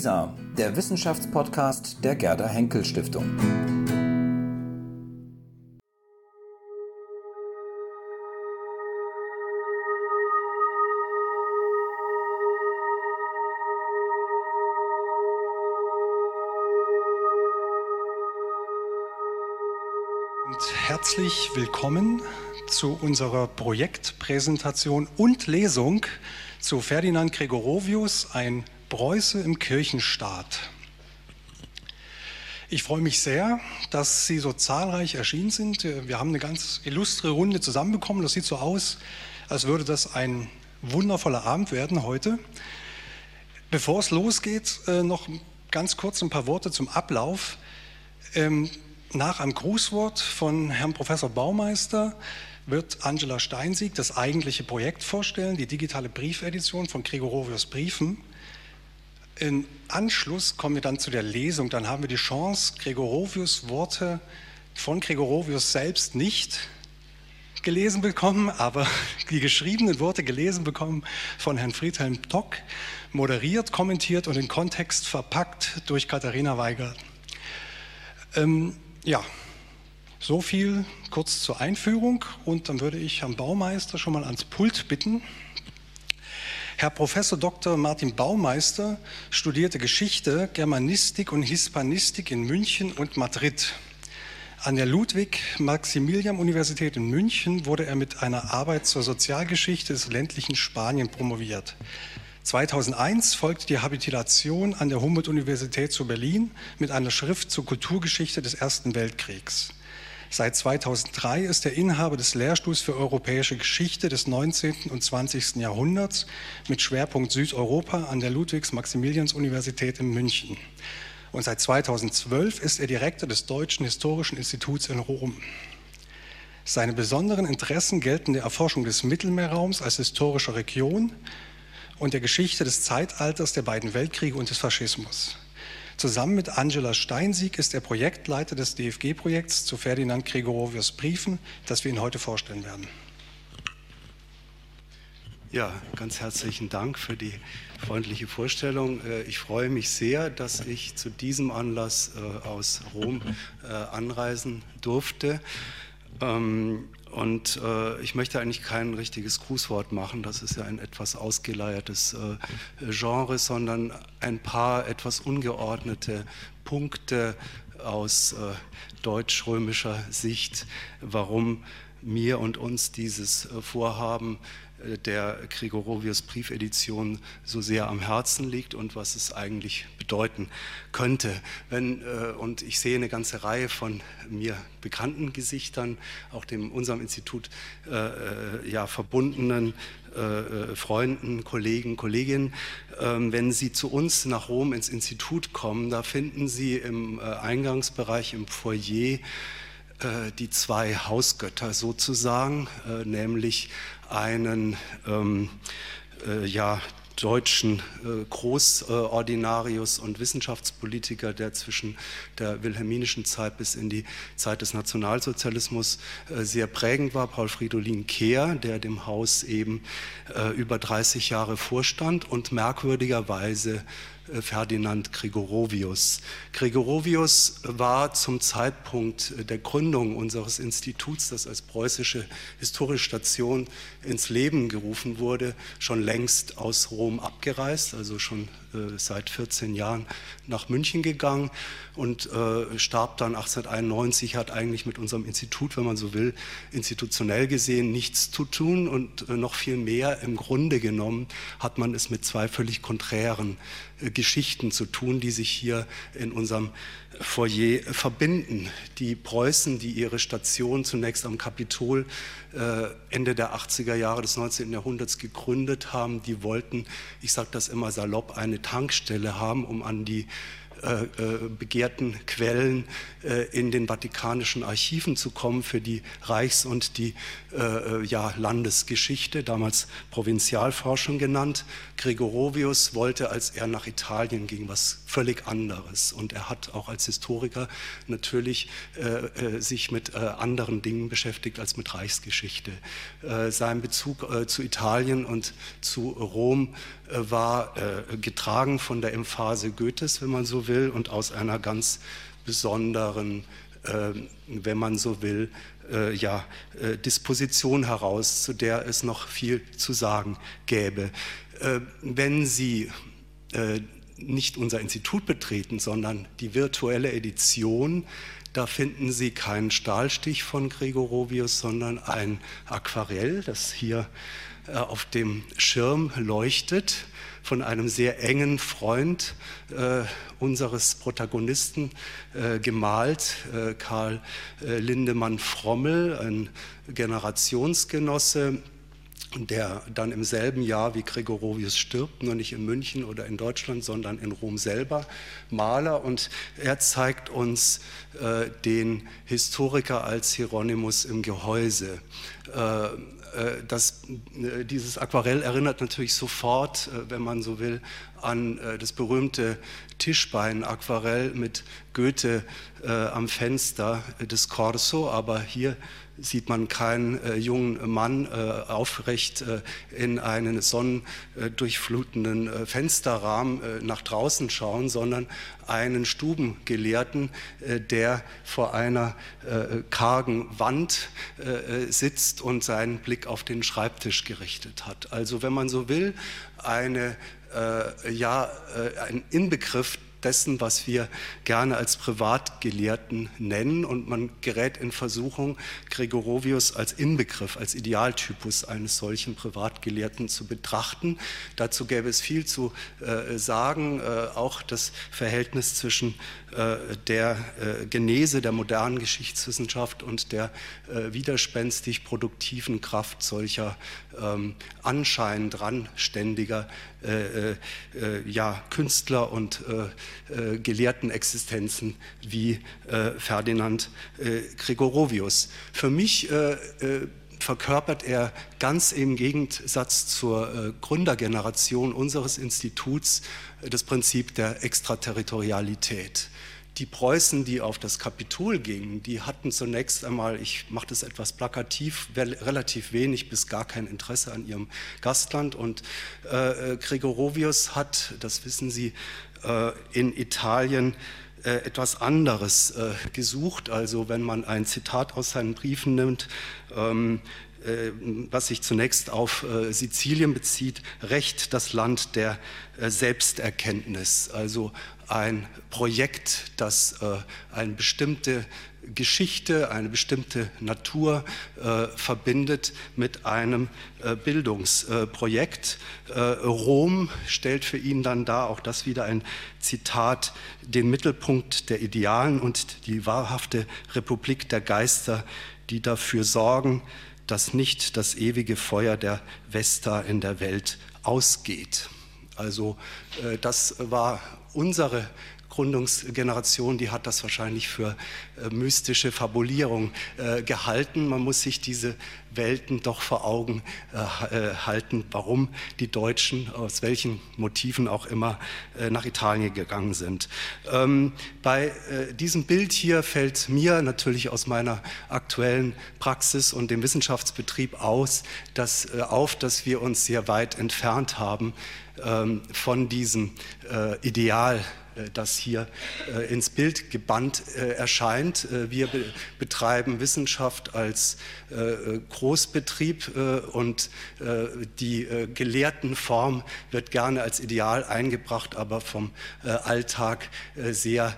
WISA, der Wissenschaftspodcast der Gerda Henkel Stiftung. herzlich willkommen zu unserer Projektpräsentation und Lesung zu Ferdinand Gregorovius, ein Preuße im Kirchenstaat. Ich freue mich sehr, dass Sie so zahlreich erschienen sind. Wir haben eine ganz illustre Runde zusammenbekommen. Das sieht so aus, als würde das ein wundervoller Abend werden heute. Bevor es losgeht, äh, noch ganz kurz ein paar Worte zum Ablauf. Ähm, nach einem Grußwort von Herrn Professor Baumeister wird Angela Steinsieg das eigentliche Projekt vorstellen, die digitale Briefedition von Gregorovius Briefen. Im Anschluss kommen wir dann zu der Lesung. Dann haben wir die Chance, Gregorovius Worte von Gregorovius selbst nicht gelesen bekommen, aber die geschriebenen Worte gelesen bekommen von Herrn Friedhelm Tock, moderiert, kommentiert und in Kontext verpackt durch Katharina Weigel. Ähm, ja, so viel kurz zur Einführung und dann würde ich Herrn Baumeister schon mal ans Pult bitten. Herr Professor Dr. Martin Baumeister studierte Geschichte, Germanistik und Hispanistik in München und Madrid. An der Ludwig-Maximilian-Universität in München wurde er mit einer Arbeit zur Sozialgeschichte des ländlichen Spanien promoviert. 2001 folgte die Habilitation an der Humboldt-Universität zu Berlin mit einer Schrift zur Kulturgeschichte des Ersten Weltkriegs. Seit 2003 ist er Inhaber des Lehrstuhls für europäische Geschichte des 19. und 20. Jahrhunderts mit Schwerpunkt Südeuropa an der Ludwigs-Maximilians-Universität in München. Und seit 2012 ist er Direktor des Deutschen Historischen Instituts in Rom. Seine besonderen Interessen gelten der Erforschung des Mittelmeerraums als historischer Region, und der Geschichte des Zeitalters der beiden Weltkriege und des Faschismus. Zusammen mit Angela Steinsieg ist er Projektleiter des DFG-Projekts zu Ferdinand Gregorovius Briefen, das wir Ihnen heute vorstellen werden. Ja, ganz herzlichen Dank für die freundliche Vorstellung. Äh, ich freue mich sehr, dass ich zu diesem Anlass äh, aus Rom äh, anreisen durfte. Und äh, ich möchte eigentlich kein richtiges Grußwort machen, das ist ja ein etwas ausgeleiertes äh, Genre, sondern ein paar etwas ungeordnete Punkte aus äh, deutsch-römischer Sicht, warum mir und uns dieses äh, Vorhaben äh, der Gregorovius Briefedition so sehr am Herzen liegt und was es eigentlich bedeuten könnte. Wenn, äh, und ich sehe eine ganze Reihe von mir bekannten Gesichtern, auch dem unserem Institut äh, ja, verbundenen Freunden, Kollegen, Kolleginnen. Ähm, wenn Sie zu uns nach Rom ins Institut kommen, da finden Sie im Eingangsbereich, im Foyer, die zwei Hausgötter sozusagen, nämlich einen ähm, äh, ja, deutschen äh, Großordinarius und Wissenschaftspolitiker, der zwischen der wilhelminischen Zeit bis in die Zeit des Nationalsozialismus äh, sehr prägend war, Paul Fridolin Kehr, der dem Haus eben äh, über 30 Jahre vorstand und merkwürdigerweise äh, Ferdinand Gregorovius. Gregorovius war zum Zeitpunkt der Gründung unseres Instituts, das als preußische historische Station ins Leben gerufen wurde, schon längst aus Rom abgereist, also schon äh, seit 14 Jahren nach München gegangen und äh, starb dann 1891, hat eigentlich mit unserem Institut, wenn man so will, institutionell gesehen nichts zu tun und äh, noch viel mehr im Grunde genommen hat man es mit zwei völlig konträren Geschichten zu tun, die sich hier in unserem Foyer verbinden. Die Preußen, die ihre Station zunächst am Kapitol äh, Ende der 80er Jahre des 19. Jahrhunderts gegründet haben, die wollten, ich sage das immer salopp, eine Tankstelle haben, um an die äh, äh, begehrten Quellen äh, in den vatikanischen Archiven zu kommen für die Reichs- und die ja, Landesgeschichte, damals Provinzialforschung genannt. Gregorovius wollte, als er nach Italien ging, was völlig anderes. Und er hat auch als Historiker natürlich sich mit anderen Dingen beschäftigt als mit Reichsgeschichte. sein Bezug zu Italien und zu Rom war getragen von der Emphase Goethes, wenn man so will, und aus einer ganz besonderen, äh, wenn man so will, äh, ja, äh, Disposition heraus, zu der es noch viel zu sagen gäbe. Äh, wenn Sie äh, nicht unser Institut betreten, sondern die virtuelle Edition, da finden Sie keinen Stahlstich von Gregorovius, sondern ein Aquarell, das hier äh, auf dem Schirm leuchtet von einem sehr engen Freund äh, unseres Protagonisten äh, gemalt, äh, Karl äh, Lindemann Frommel, ein Generationsgenosse, der dann im selben Jahr wie Gregorovius stirbt, nur nicht in München oder in Deutschland, sondern in Rom selber, Maler. Und er zeigt uns äh, den Historiker als Hieronymus im Gehäuse. Äh, das, äh, dieses Aquarell erinnert natürlich sofort, äh, wenn man so will, an das berühmte Tischbein-Aquarell mit Goethe am Fenster des Corso, aber hier sieht man keinen äh, jungen Mann äh, aufrecht äh, in einen sonnendurchflutenden äh, Fensterrahmen äh, nach draußen schauen, sondern einen Stubengelehrten, äh, der vor einer kargen Wand sitzt und seinen Blick auf den Schreibtisch gerichtet hat. Also wenn man so will, eine, ja, ein Inbegriff dessen, was wir gerne als Privatgelehrten nennen. Und man gerät in Versuchung, Gregorovius als Inbegriff, als Idealtypus eines solchen Privatgelehrten zu betrachten. Dazu gäbe es viel zu äh, sagen, äh, auch das Verhältnis zwischen der äh, Genese der modernen Geschichtswissenschaft und der äh, widerspenstig produktiven Kraft solcher ähm, anscheinend randständiger äh, äh, Künstler und äh, gelehrten Existenzen wie Ferdinand Gregorovius. Für mich verkörpert er ganz im Gegensatz zur Gründergeneration unseres Instituts das Prinzip der Extraterritorialität die Preußen, die auf das Kapitol gingen, die hatten zunächst einmal, ich mache das etwas plakativ, relativ wenig bis gar kein Interesse an ihrem Gastland. Und äh, äh, Gregorovius hat, das wissen Sie, äh, in Italien äh, etwas anderes äh, gesucht. Also wenn man ein Zitat aus seinen Briefen nimmt, ähm, äh, was sich zunächst auf Sizilien bezieht, Recht das Land der Selbsterkenntnis, also ein Projekt, das eine bestimmte Geschichte, eine bestimmte Natur äh, verbindet mit einem äh, Bildungsprojekt. Äh, Rom stellt für ihn dann da, auch das wieder ein Zitat, den Mittelpunkt der Idealen und die wahrhafte Republik der Geister, die dafür sorgen, dass nicht das ewige Feuer der Vesta in der Welt ausgeht. Also äh, das war unsere Gründungsgeneration, die hat das wahrscheinlich für äh, mystische Fabulierung äh, gehalten. Man muss sich diese Welten doch vor Augen äh, halten, warum die Deutschen aus welchen Motiven auch immer nach Italien gegangen sind. Ähm, bei diesem Bild hier fällt mir natürlich aus meiner aktuellen Praxis und dem Wissenschaftsbetrieb aus, dass, auf, dass wir uns sehr weit entfernt haben ähm, von diesem Ideal das hier äh, ins Bild gebannt äh, erscheint. Wir betreiben Wissenschaft als Großbetrieb und die Gelehrtenform wird gerne als Ideal eingebracht, aber vom Alltag sehr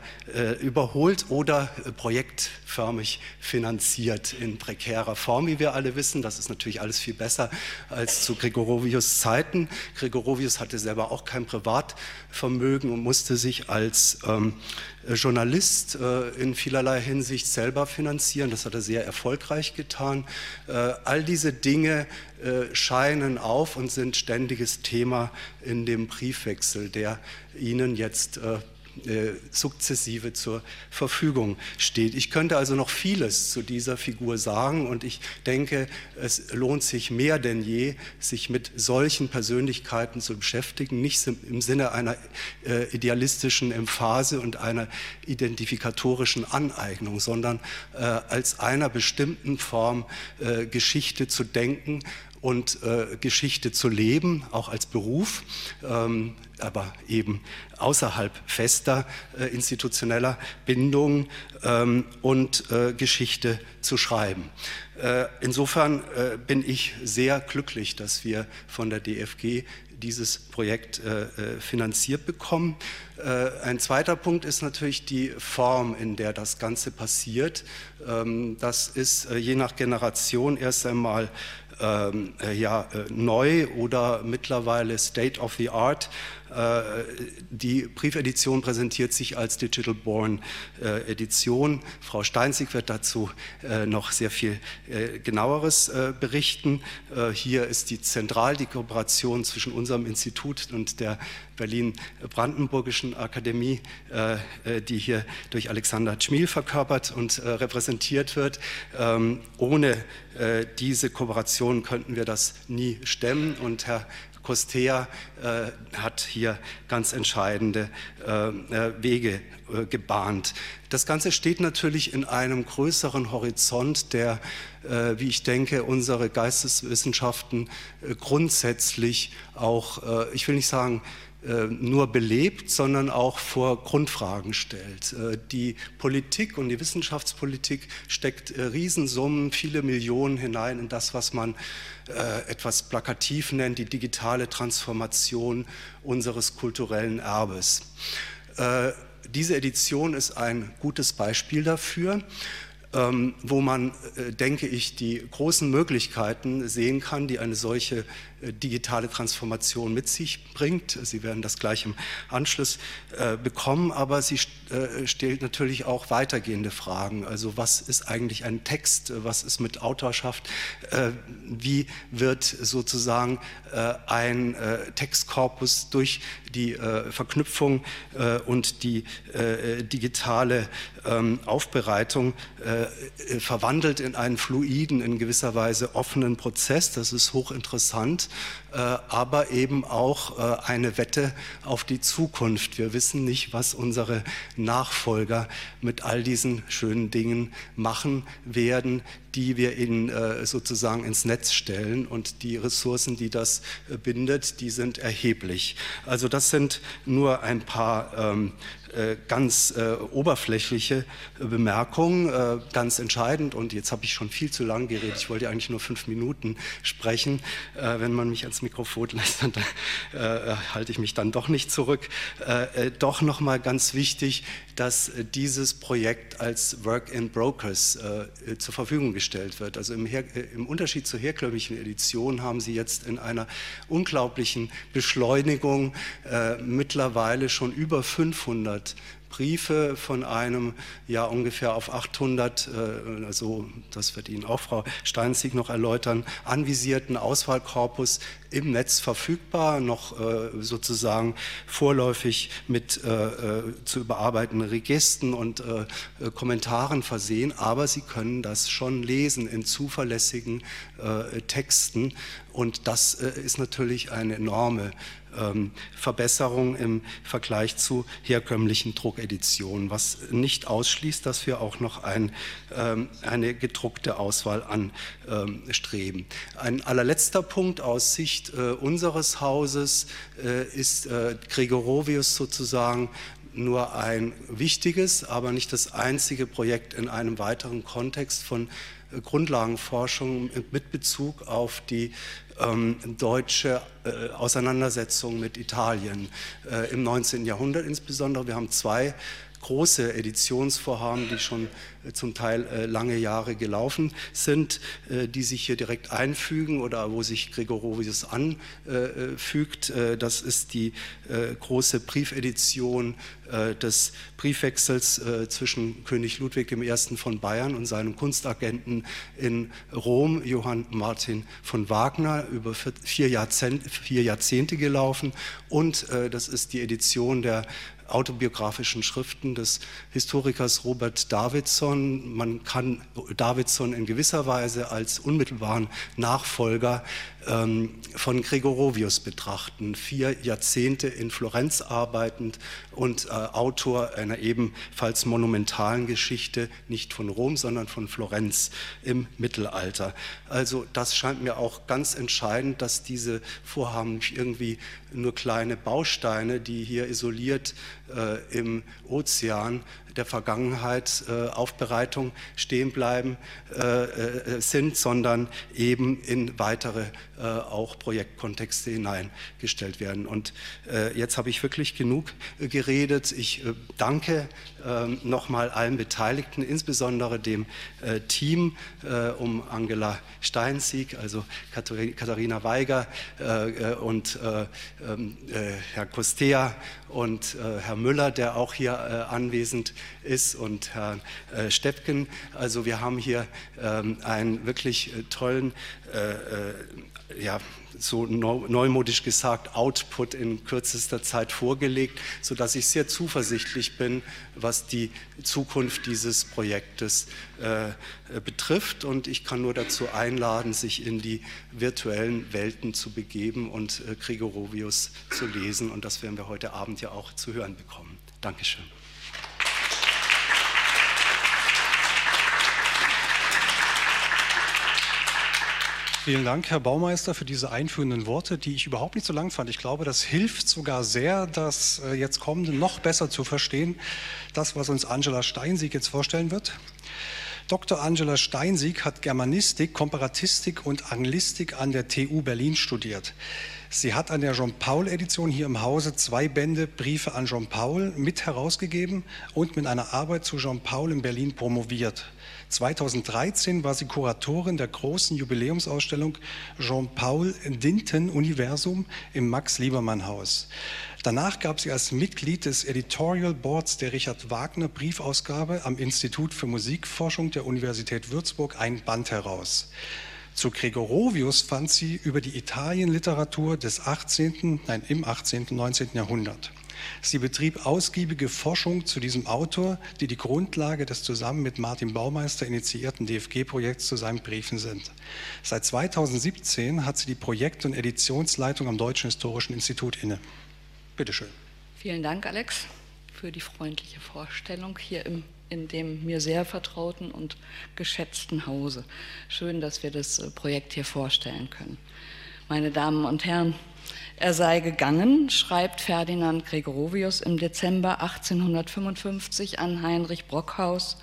überholt oder projektförmig finanziert in prekärer Form, wie wir alle wissen. Das ist natürlich alles viel besser als zu Gregorovius Zeiten. Gregorovius hatte selber auch kein Privatvermögen und musste sich als ähm, Journalist äh, in vielerlei Hinsicht selber finanzieren. Das hat er sehr erfolgreich getan. Äh, all diese Dinge äh, scheinen auf und sind ständiges Thema in dem Briefwechsel, der Ihnen jetzt äh, sukzessive zur Verfügung steht. Ich könnte also noch vieles zu dieser Figur sagen und ich denke, es lohnt sich mehr denn je, sich mit solchen Persönlichkeiten zu beschäftigen, nicht im Sinne einer äh, idealistischen Emphase und einer identifikatorischen Aneignung, sondern äh, als einer bestimmten Form äh, Geschichte zu denken und äh, Geschichte zu leben, auch als Beruf, ähm, aber eben außerhalb fester äh, institutioneller Bindung ähm, und äh, Geschichte zu schreiben. Äh, insofern äh, bin ich sehr glücklich, dass wir von der DFG dieses Projekt äh, äh, finanziert bekommen. Ein zweiter Punkt ist natürlich die Form, in der das Ganze passiert. Ähm, das ist je nach Generation erst einmal ähm, äh, ja, äh, neu oder mittlerweile State of the Art. Äh, die Briefedition präsentiert sich als Digital Born Edition. Frau Steinzig wird dazu noch sehr viel genaueres berichten. Hier ist die zentral die Kooperation zwischen unserem Institut und der Berlin-Brandenburgischen Akademie, die hier durch Alexander Schmiel verkörpert und repräsentiert wird. Ähm, ohne diese Kooperation könnten wir das nie stemmen und Herr Costea äh, hat hier ganz entscheidende äh, äh, Wege gebahnt. Das Ganze steht natürlich in einem größeren Horizont, der, wie ich denke, unsere Geisteswissenschaften grundsätzlich auch, ich will nicht sagen, nur belebt, sondern auch vor Grundfragen stellt. Die Politik und die Wissenschaftspolitik steckt Riesensummen, viele Millionen hinein in das, was man äh, etwas plakativ nennt, die digitale Transformation unseres kulturellen Erbes. Äh, diese Edition ist ein gutes Beispiel dafür. Ähm, wo man, äh, denke ich, die großen Möglichkeiten sehen kann, die eine solche äh, digitale Transformation mit sich bringt. Sie werden das gleich im Anschluss äh, bekommen, aber sie stellt natürlich auch weitergehende Fragen. Also was ist eigentlich ein Text? Was ist mit Autorschaft? Wie wird sozusagen ein Textkorpus durch die Verknüpfung und die digitale ähm, Aufbereitung verwandelt in einen fluiden, in gewisser Weise offenen Prozess? Das ist hochinteressant. Äh, aber eben auch äh, eine Wette auf die Zukunft. Wir wissen nicht, was unsere Nachfolger mit all diesen schönen Dingen machen werden, die wir in, äh, sozusagen ins Netz stellen. Und die Ressourcen, die das bindet, die sind erheblich. Also das sind nur ein paar ähm, äh, ganz äh, oberflächliche äh, Bemerkung, äh, ganz entscheidend. Und jetzt habe ich schon viel zu lang geredet. Ich wollte eigentlich nur fünf Minuten sprechen. Äh, wenn man mich ans Mikrofon lässt, dann äh, halte ich mich dann doch nicht zurück. doch noch mal ganz wichtig, dass dieses Projekt als Work in Brokers zur Verfügung gestellt wird. Also im, im Unterschied zur herkömmlichen Edition haben Sie jetzt in einer unglaublichen Beschleunigung mittlerweile schon über 500 100 Briefe von einem ja ungefähr auf 800, äh, also das wird Ihnen auch Frau Steinzig noch erläutern, anvisierten Auswahlkorpus im Netz verfügbar, noch äh, sozusagen vorläufig mit äh, zu überarbeitenden Registern und Kommentaren versehen, aber Sie können das schon lesen in zuverlässigen Texten. Und das ist natürlich eine enorme Verbesserung im Vergleich zu herkömmlichen Druckeditionen, was nicht ausschließt, dass wir auch noch ein, ähm, eine gedruckte Auswahl anstreben. Ein allerletzter Punkt aus Sicht äh, unseres Hauses äh, ist äh, Gregorovius sozusagen nur ein wichtiges, aber nicht das einzige Projekt in einem weiteren Kontext von Grundlagenforschung mit Bezug auf die ähm, deutsche äh, Auseinandersetzung mit Italien äh, im 19. Jahrhundert insbesondere. Wir haben zwei große Editionsvorhaben, die schon äh, zum Teil äh, lange Jahre gelaufen sind, äh, die sich hier direkt einfügen oder wo sich Gregorovius anfügt. Das ist die große Briefedition des Briefwechsels zwischen König Ludwig I. von Bayern und seinem Kunstagenten in Rom, Johann Martin von Wagner, über vier Jahrzehnte, vier Jahrzehnte gelaufen. Und das ist die Edition der autobiografischen Schriften des Historikers Robert Davidson. Man kann Davidson in gewisser Weise als unmittelbaren Nachfolger von Gregorovius betrachten. Vier Jahrzehnte in Florenz arbeitend und äh, Autor einer ebenfalls monumentalen Geschichte, nicht von Rom, sondern von Florenz im Mittelalter. Also das scheint mir auch ganz entscheidend, dass diese Vorhaben nicht irgendwie nur kleine Bausteine, die hier isoliert äh, im Ozean der Vergangenheit äh, Aufbereitung stehen bleiben äh, äh, sind, sondern eben in weitere äh, auch Projektkontexte hineingestellt werden. Und äh, jetzt habe ich wirklich genug geredet. Ich danke ähm, nochmal allen Beteiligten, insbesondere dem Team um Angela Steinsieg, also Katharina Weiger und ähm, Herr Kostea und Herr Müller, der auch hier anwesend ist, und Herrn Steppken. Also wir haben hier ähm, einen wirklich tollen ja, so neumodisch gesagt, Output in kürzester Zeit vorgelegt, sodass ich sehr zuversichtlich bin, was die Zukunft dieses Projektes äh, betrifft. Und ich kann nur dazu einladen, sich in die virtuellen Welten zu begeben und äh, Gregorovius zu lesen. Und das werden wir heute Abend ja auch zu hören bekommen. Dankeschön. Vielen Dank, Herr Baumeister, für diese einführenden Worte, die ich überhaupt nicht so lang fand. Ich glaube, das hilft sogar sehr, das äh, jetzt kommende noch besser zu verstehen, das, was uns Angela Steinsieg jetzt vorstellen wird. Dr. Angela Steinsieg hat Germanistik, Komparatistik und Anglistik an der TU Berlin studiert. Sie hat an der Jean-Paul-Edition hier im Hause zwei Bände Briefe an Jean-Paul mit herausgegeben und mit einer Arbeit zu Jean-Paul in Berlin promoviert. 2013 war sie Kuratorin der großen Jubiläumsausstellung Jean-Paul Dinten Universum im Max-Liebermann-Haus. Danach gab sie als Mitglied des Editorial Boards der Richard Wagner Briefausgabe am Institut für Musikforschung der Universität Würzburg ein Band heraus. Zu Gregorovius fand sie über die Italienliteratur des 18., nein, im 18. und 19. Jahrhundert. Sie betrieb ausgiebige Forschung zu diesem Autor, die die Grundlage des zusammen mit Martin Baumeister initiierten DFG-Projekts zu seinen Briefen sind. Seit 2017 hat sie die Projekt- und Editionsleitung am Deutschen Historischen Institut inne. Bitte schön. Vielen Dank, Alex, für die freundliche Vorstellung hier im in dem mir sehr vertrauten und geschätzten Hause. Schön, dass wir das äh, Projekt hier vorstellen können. Meine Damen und Herren, er sei gegangen, schreibt Ferdinand Gregorovius im Dezember 1855 an Heinrich Brockhaus,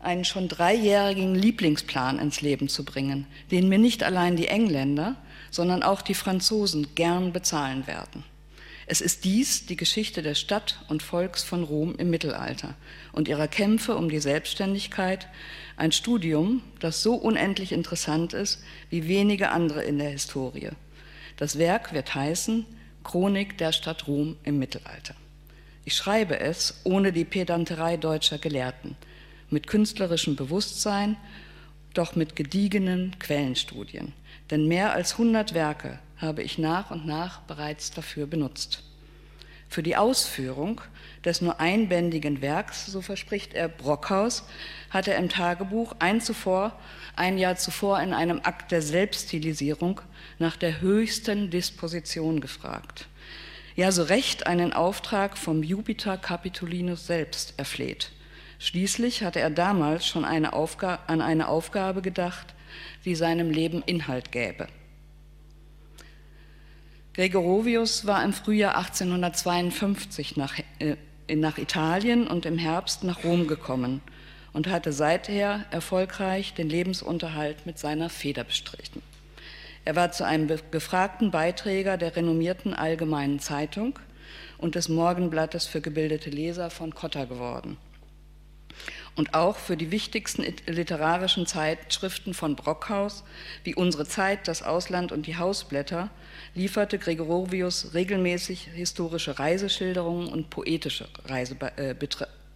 einen schon dreijährigen Lieblingsplan ins Leben zu bringen, den mir nicht allein die Engländer, sondern auch die Franzosen gern bezahlen werden. Es ist dies die Geschichte des Stadt und Volks von Rom im Mittelalter und ihrer Kämpfe um die Selbstständigkeit, ein Studium, das so unendlich interessant ist wie wenige andere in der Historie. Das Werk wird heißen Chronik der Stadt Rom im Mittelalter. Ich schreibe es ohne die Pedanterei deutscher Gelehrten, mit künstlerischem Bewusstsein, doch mit gediegenen Quellenstudien. Denn mehr als 100 Werke habe ich nach und nach bereits dafür benutzt. Für die Ausführung des nur einbändigen Werks, so verspricht er Brockhaus, hat er im Tagebuch ein, zuvor, ein Jahr zuvor in einem Akt der Selbststilisierung nach der höchsten Disposition gefragt. Ja, so recht einen Auftrag vom Jupiter Capitolinus selbst erfleht. Schließlich hatte er damals schon eine an eine Aufgabe gedacht, die seinem Leben Inhalt gäbe. Gregorovius war im Frühjahr 1852 nach, äh, nach Italien und im Herbst nach Rom gekommen und hatte seither erfolgreich den Lebensunterhalt mit seiner Feder bestritten. Er war zu einem gefragten Beiträger der renommierten Allgemeinen Zeitung und des Morgenblattes für gebildete Leser von Cotta geworden. Und auch für die wichtigsten literarischen Zeitschriften von Brockhaus, wie Unsere Zeit, das Ausland und die Hausblätter, lieferte Gregorovius regelmäßig historische Reiseschilderungen und poetische Reisebe äh,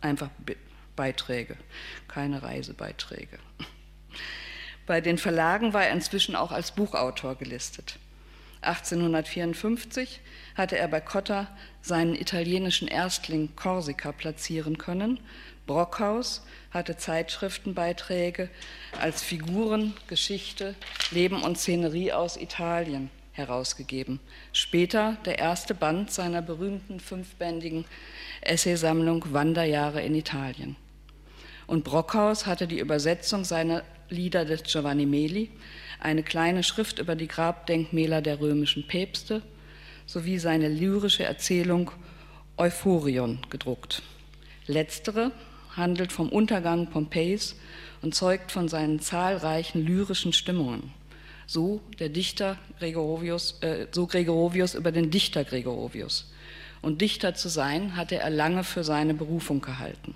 einfach Beiträge, keine Reisebeiträge. Bei den Verlagen war er inzwischen auch als Buchautor gelistet. 1854 hatte er bei Cotta seinen italienischen Erstling Korsika platzieren können. Brockhaus hatte Zeitschriftenbeiträge als Figuren, Geschichte, Leben und Szenerie aus Italien herausgegeben. Später der erste Band seiner berühmten fünfbändigen Essaysammlung Wanderjahre in Italien. Und Brockhaus hatte die Übersetzung seiner Lieder des Giovanni Meli, eine kleine Schrift über die Grabdenkmäler der römischen Päpste sowie seine lyrische Erzählung Euphorion gedruckt. Letztere handelt vom Untergang Pompeis und zeugt von seinen zahlreichen lyrischen Stimmungen. So der Dichter Gregorovius, äh, so Gregorovius über den Dichter Gregorovius. Und Dichter zu sein, hatte er lange für seine Berufung gehalten.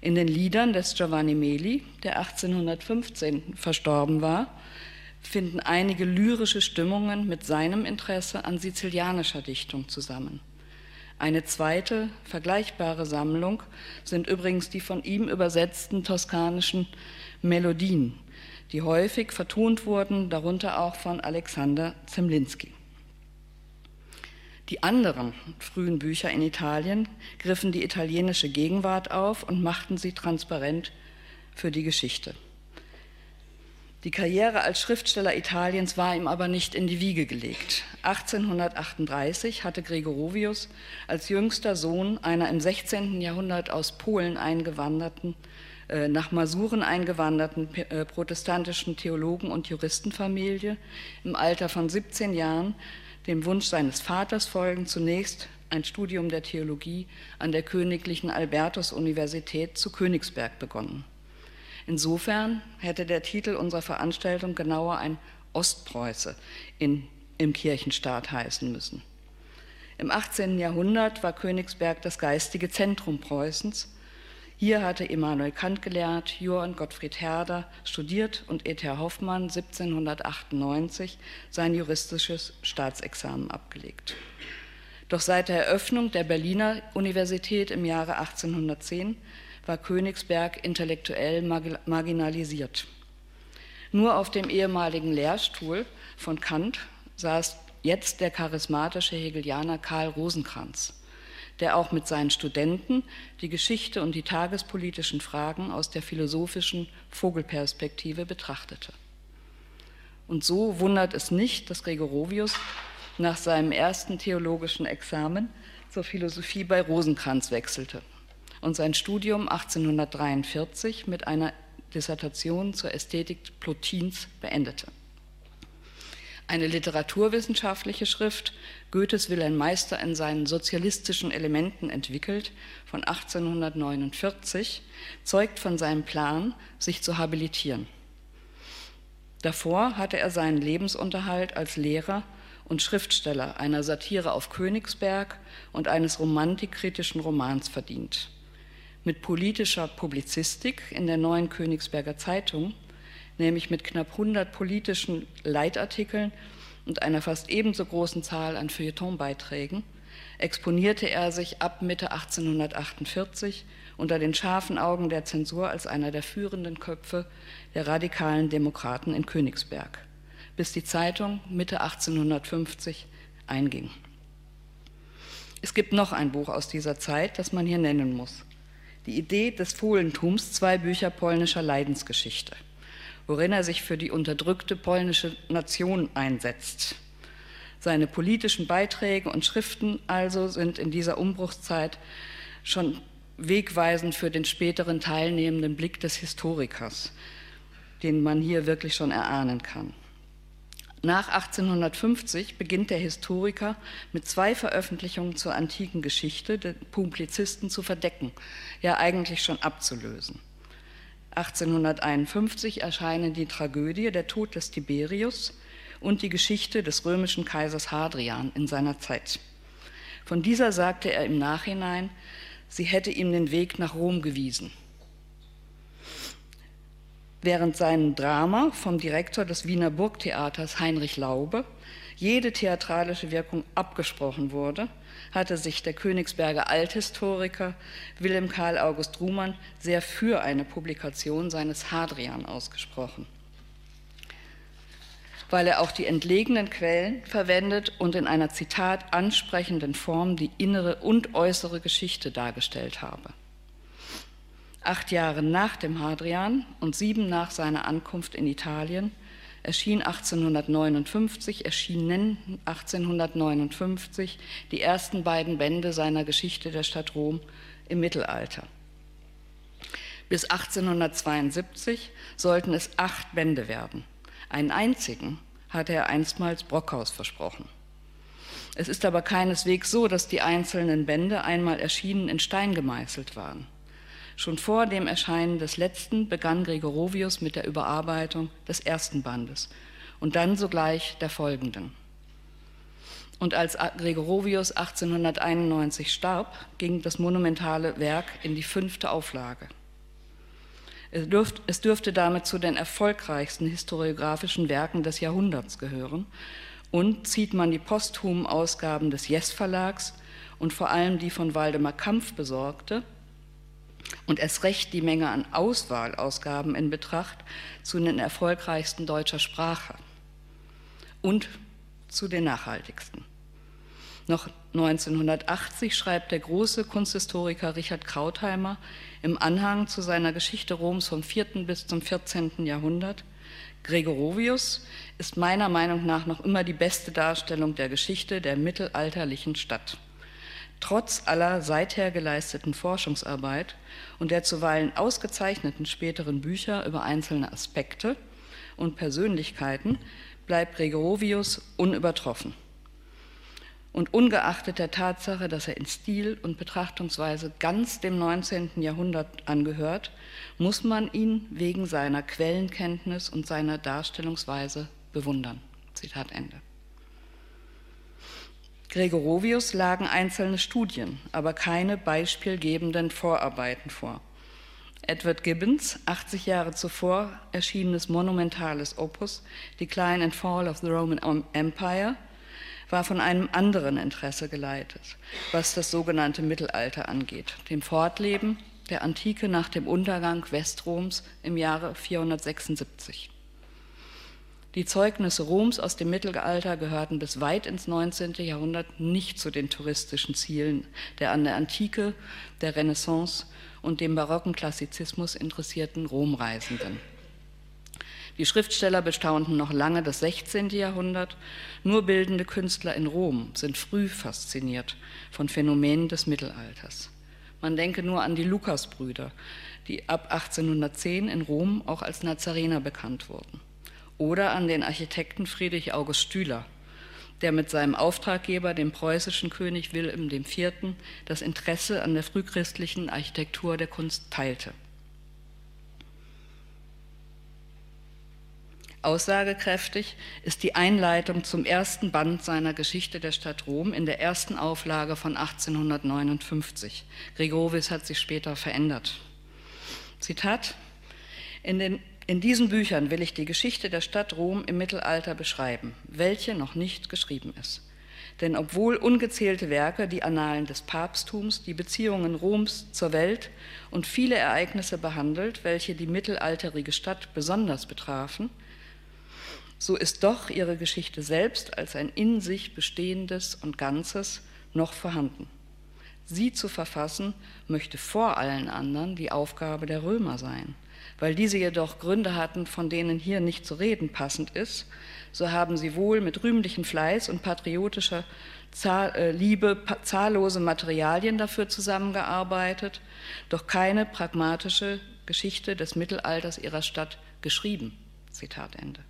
In den Liedern des Giovanni Meli, der 1815 verstorben war, finden einige lyrische Stimmungen mit seinem Interesse an sizilianischer Dichtung zusammen. Eine zweite, vergleichbare Sammlung sind übrigens die von ihm übersetzten toskanischen Melodien, die häufig vertont wurden, darunter auch von Alexander Zemlinski. Die anderen frühen Bücher in Italien griffen die italienische Gegenwart auf und machten sie transparent für die Geschichte. Die Karriere als Schriftsteller Italiens war ihm aber nicht in die Wiege gelegt. 1838 hatte Gregorovius als jüngster Sohn einer im 16. Jahrhundert aus Polen eingewanderten, äh, nach Masuren eingewanderten äh, protestantischen Theologen und Juristenfamilie im Alter von 17 Jahren dem Wunsch seines Vaters folgen, zunächst ein Studium der Theologie an der Königlichen Albertus-Universität zu Königsberg begonnen. Insofern hätte der Titel unserer Veranstaltung genauer ein Ostpreuße in, im Kirchenstaat heißen müssen. Im 18. Jahrhundert war Königsberg das geistige Zentrum Preußens hier hatte Immanuel Kant gelehrt, Johann Gottfried Herder studiert und E.T. Hoffmann 1798 sein juristisches Staatsexamen abgelegt. Doch seit der Eröffnung der Berliner Universität im Jahre 1810 war Königsberg intellektuell marginalisiert. Nur auf dem ehemaligen Lehrstuhl von Kant saß jetzt der charismatische Hegelianer Karl Rosenkranz der auch mit seinen Studenten die Geschichte und die tagespolitischen Fragen aus der philosophischen Vogelperspektive betrachtete. Und so wundert es nicht, dass Gregorovius nach seinem ersten theologischen Examen zur Philosophie bei Rosenkranz wechselte und sein Studium 1843 mit einer Dissertation zur Ästhetik Plotins beendete. Eine literaturwissenschaftliche Schrift Goethes Wilhelm Meister in seinen sozialistischen Elementen entwickelt, von 1849, zeugt von seinem Plan, sich zu habilitieren. Davor hatte er seinen Lebensunterhalt als Lehrer und Schriftsteller einer Satire auf Königsberg und eines romantikkritischen Romans verdient. Mit politischer Publizistik in der neuen Königsberger Zeitung, nämlich mit knapp 100 politischen Leitartikeln und einer fast ebenso großen Zahl an Feuilletonbeiträgen exponierte er sich ab Mitte 1848 unter den scharfen Augen der Zensur als einer der führenden Köpfe der radikalen Demokraten in Königsberg, bis die Zeitung Mitte 1850 einging. Es gibt noch ein Buch aus dieser Zeit, das man hier nennen muss. Die Idee des Fohlentums, zwei Bücher polnischer Leidensgeschichte worin er sich für die unterdrückte polnische Nation einsetzt. Seine politischen Beiträge und Schriften also sind in dieser Umbruchszeit schon wegweisend für den späteren teilnehmenden Blick des Historikers, den man hier wirklich schon erahnen kann. Nach 1850 beginnt der Historiker mit zwei Veröffentlichungen zur antiken Geschichte den Publizisten zu verdecken, ja eigentlich schon abzulösen. 1851 erscheinen die Tragödie Der Tod des Tiberius und die Geschichte des römischen Kaisers Hadrian in seiner Zeit. Von dieser sagte er im Nachhinein, sie hätte ihm den Weg nach Rom gewiesen. Während sein Drama vom Direktor des Wiener Burgtheaters Heinrich Laube jede theatralische Wirkung abgesprochen wurde, hatte sich der Königsberger Althistoriker Wilhelm Karl August Ruhmann sehr für eine Publikation seines Hadrian ausgesprochen. weil er auch die entlegenen Quellen verwendet und in einer Zitat ansprechenden Form die innere und äußere Geschichte dargestellt habe. Acht Jahre nach dem Hadrian und sieben nach seiner Ankunft in Italien erschien 1859, erschienen 1859 die ersten beiden Bände seiner Geschichte der Stadt Rom im Mittelalter. Bis 1872 sollten es acht Bände werden. Einen einzigen hatte er einstmals Brockhaus versprochen. Es ist aber keineswegs so, dass die einzelnen Bände einmal erschienen in Stein gemeißelt waren. Schon vor dem Erscheinen des letzten begann Gregorovius mit der Überarbeitung des ersten Bandes und dann sogleich der folgenden. Und als Gregorovius 1891 starb, ging das monumentale Werk in die fünfte Auflage. Es dürfte damit zu den erfolgreichsten historiografischen Werken des Jahrhunderts gehören. Und zieht man die posthumen Ausgaben des Jess Verlags und vor allem die von Waldemar Kampf besorgte, und erst recht die Menge an Auswahlausgaben in Betracht zu den erfolgreichsten deutscher Sprache und zu den nachhaltigsten. Noch 1980 schreibt der große Kunsthistoriker Richard Krautheimer im Anhang zu seiner Geschichte Roms vom 4. bis zum 14. Jahrhundert, Gregorovius ist meiner Meinung nach noch immer die beste Darstellung der Geschichte der mittelalterlichen Stadt. Trotz aller seither geleisteten Forschungsarbeit und der zuweilen ausgezeichneten späteren Bücher über einzelne Aspekte und Persönlichkeiten bleibt Gregorovius unübertroffen. Und ungeachtet der Tatsache, dass er in Stil und Betrachtungsweise ganz dem 19. Jahrhundert angehört, muss man ihn wegen seiner Quellenkenntnis und seiner Darstellungsweise bewundern. Zitat Ende. Gregorovius lagen einzelne Studien, aber keine beispielgebenden Vorarbeiten vor. Edward Gibbons, 80 Jahre zuvor erschienenes monumentales Opus Decline and Fall of the Roman Empire, war von einem anderen Interesse geleitet, was das sogenannte Mittelalter angeht, dem Fortleben der Antike nach dem Untergang Westroms im Jahre 476. Die Zeugnisse Roms aus dem Mittelalter gehörten bis weit ins 19. Jahrhundert nicht zu den touristischen Zielen der an der Antike, der Renaissance und dem barocken Klassizismus interessierten Romreisenden. Die Schriftsteller bestaunten noch lange das 16. Jahrhundert. Nur bildende Künstler in Rom sind früh fasziniert von Phänomenen des Mittelalters. Man denke nur an die Lukasbrüder, die ab 1810 in Rom auch als Nazarener bekannt wurden oder an den Architekten Friedrich August Stüler, der mit seinem Auftraggeber, dem preußischen König Wilhelm IV., das Interesse an der frühchristlichen Architektur der Kunst teilte. Aussagekräftig ist die Einleitung zum ersten Band seiner Geschichte der Stadt Rom in der ersten Auflage von 1859. Gregorius hat sich später verändert. Zitat: In den in diesen Büchern will ich die Geschichte der Stadt Rom im Mittelalter beschreiben, welche noch nicht geschrieben ist. Denn obwohl ungezählte Werke die Annalen des Papsttums, die Beziehungen Roms zur Welt und viele Ereignisse behandelt, welche die mittelalterige Stadt besonders betrafen, so ist doch ihre Geschichte selbst als ein in sich bestehendes und Ganzes noch vorhanden. Sie zu verfassen möchte vor allen anderen die Aufgabe der Römer sein – weil diese jedoch Gründe hatten, von denen hier nicht zu reden passend ist, so haben sie wohl mit rühmlichem Fleiß und patriotischer äh, Liebe zahllose Materialien dafür zusammengearbeitet, doch keine pragmatische Geschichte des Mittelalters ihrer Stadt geschrieben. Zitat Ende.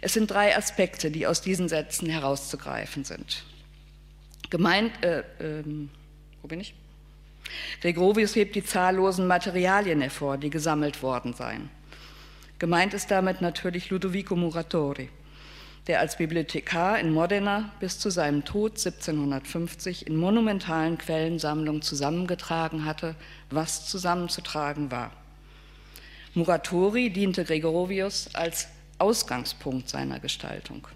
Es sind drei Aspekte, die aus diesen Sätzen herauszugreifen sind. Gemeint, äh, äh, wo bin ich? Gregorovius hebt die zahllosen Materialien hervor, die gesammelt worden seien. Gemeint ist damit natürlich Ludovico Muratori, der als Bibliothekar in Modena bis zu seinem Tod 1750 in monumentalen Quellensammlungen zusammengetragen hatte, was zusammenzutragen war. Muratori diente Gregorovius als Ausgangspunkt seiner Gestaltung.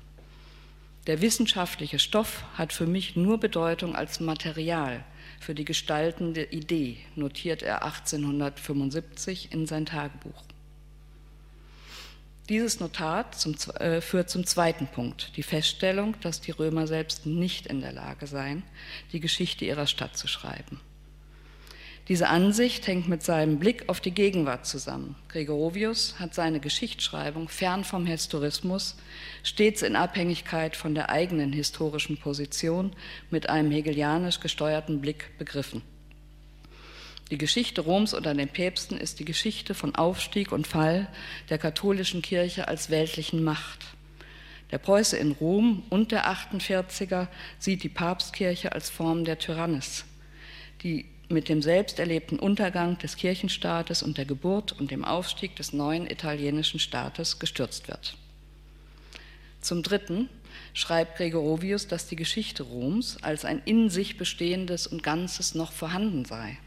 Der wissenschaftliche Stoff hat für mich nur Bedeutung als Material, für die gestaltende Idee, notiert er 1875 in sein Tagebuch. Dieses Notat zum, äh, führt zum zweiten Punkt, die Feststellung, dass die Römer selbst nicht in der Lage seien, die Geschichte ihrer Stadt zu schreiben. Diese Ansicht hängt mit seinem Blick auf die Gegenwart zusammen. Gregorovius hat seine Geschichtsschreibung fern vom Historismus, stets in Abhängigkeit von der eigenen historischen Position mit einem hegelianisch gesteuerten Blick begriffen. Die Geschichte Roms unter den Päpsten ist die Geschichte von Aufstieg und Fall der katholischen Kirche als weltlichen Macht. Der Preuße in Rom und der 48er sieht die Papstkirche als Form der Tyrannis, die mit dem selbst erlebten Untergang des Kirchenstaates und der Geburt und dem Aufstieg des neuen italienischen Staates gestürzt wird. Zum Dritten schreibt Gregorovius, dass die Geschichte Roms als ein in sich bestehendes und Ganzes noch vorhanden sei.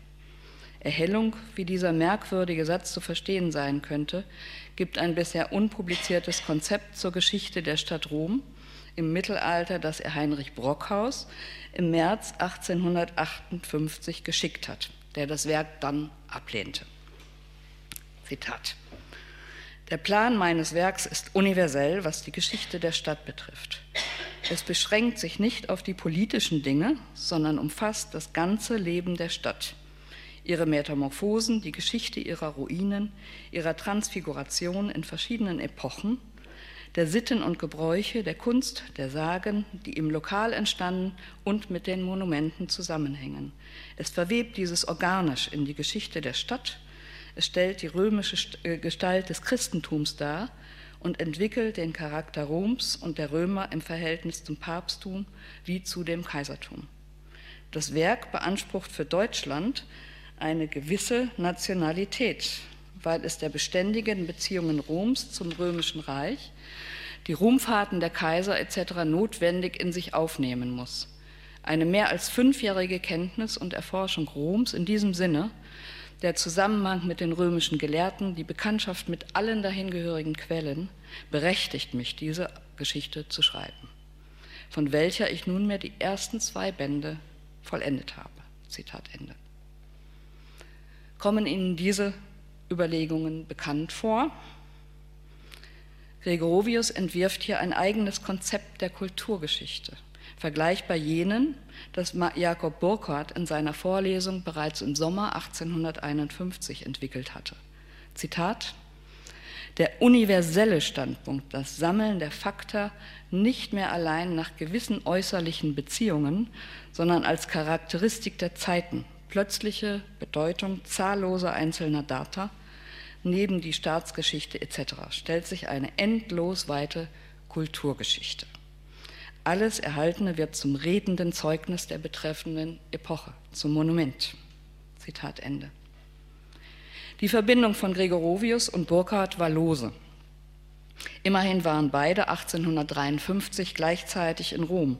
Erhellung, wie dieser merkwürdige Satz zu verstehen sein könnte, gibt ein bisher unpubliziertes Konzept zur Geschichte der Stadt Rom im Mittelalter, das er Heinrich Brockhaus im März 1858 geschickt hat, der das Werk dann ablehnte. Zitat. Der Plan meines Werks ist universell, was die Geschichte der Stadt betrifft. Es beschränkt sich nicht auf die politischen Dinge, sondern umfasst das ganze Leben der Stadt. Ihre Metamorphosen, die Geschichte ihrer Ruinen, ihrer Transfiguration in verschiedenen Epochen der Sitten und Gebräuche, der Kunst, der Sagen, die im Lokal entstanden und mit den Monumenten zusammenhängen. Es verwebt dieses organisch in die Geschichte der Stadt, es stellt die römische äh, Gestalt des Christentums dar und entwickelt den Charakter Roms und der Römer im Verhältnis zum Papsttum wie zu dem Kaisertum. Das Werk beansprucht für Deutschland eine gewisse Nationalität, weil es der beständigen Beziehungen Roms zum römischen Reich die Ruhmfahrten der Kaiser etc. notwendig in sich aufnehmen muss. Eine mehr als fünfjährige Kenntnis und Erforschung Roms in diesem Sinne, der Zusammenhang mit den römischen Gelehrten, die Bekanntschaft mit allen dahingehörigen Quellen, berechtigt mich, diese Geschichte zu schreiben, von welcher ich nunmehr die ersten zwei Bände vollendet habe. Zitat Ende. Kommen Ihnen diese Überlegungen bekannt vor? Gregorovius entwirft hier ein eigenes Konzept der Kulturgeschichte, vergleichbar jenen, das Jakob Burckhardt in seiner Vorlesung bereits im Sommer 1851 entwickelt hatte. Zitat der universelle Standpunkt, das Sammeln der Fakta nicht mehr allein nach gewissen äußerlichen Beziehungen, sondern als Charakteristik der Zeiten, plötzliche Bedeutung zahlloser einzelner Data, neben die Staatsgeschichte etc. stellt sich eine endlos weite Kulturgeschichte. Alles Erhaltene wird zum redenden Zeugnis der betreffenden Epoche, zum Monument. Zitat Ende. Die Verbindung von Gregorovius und Burckhardt war lose. Immerhin waren beide 1853 gleichzeitig in Rom.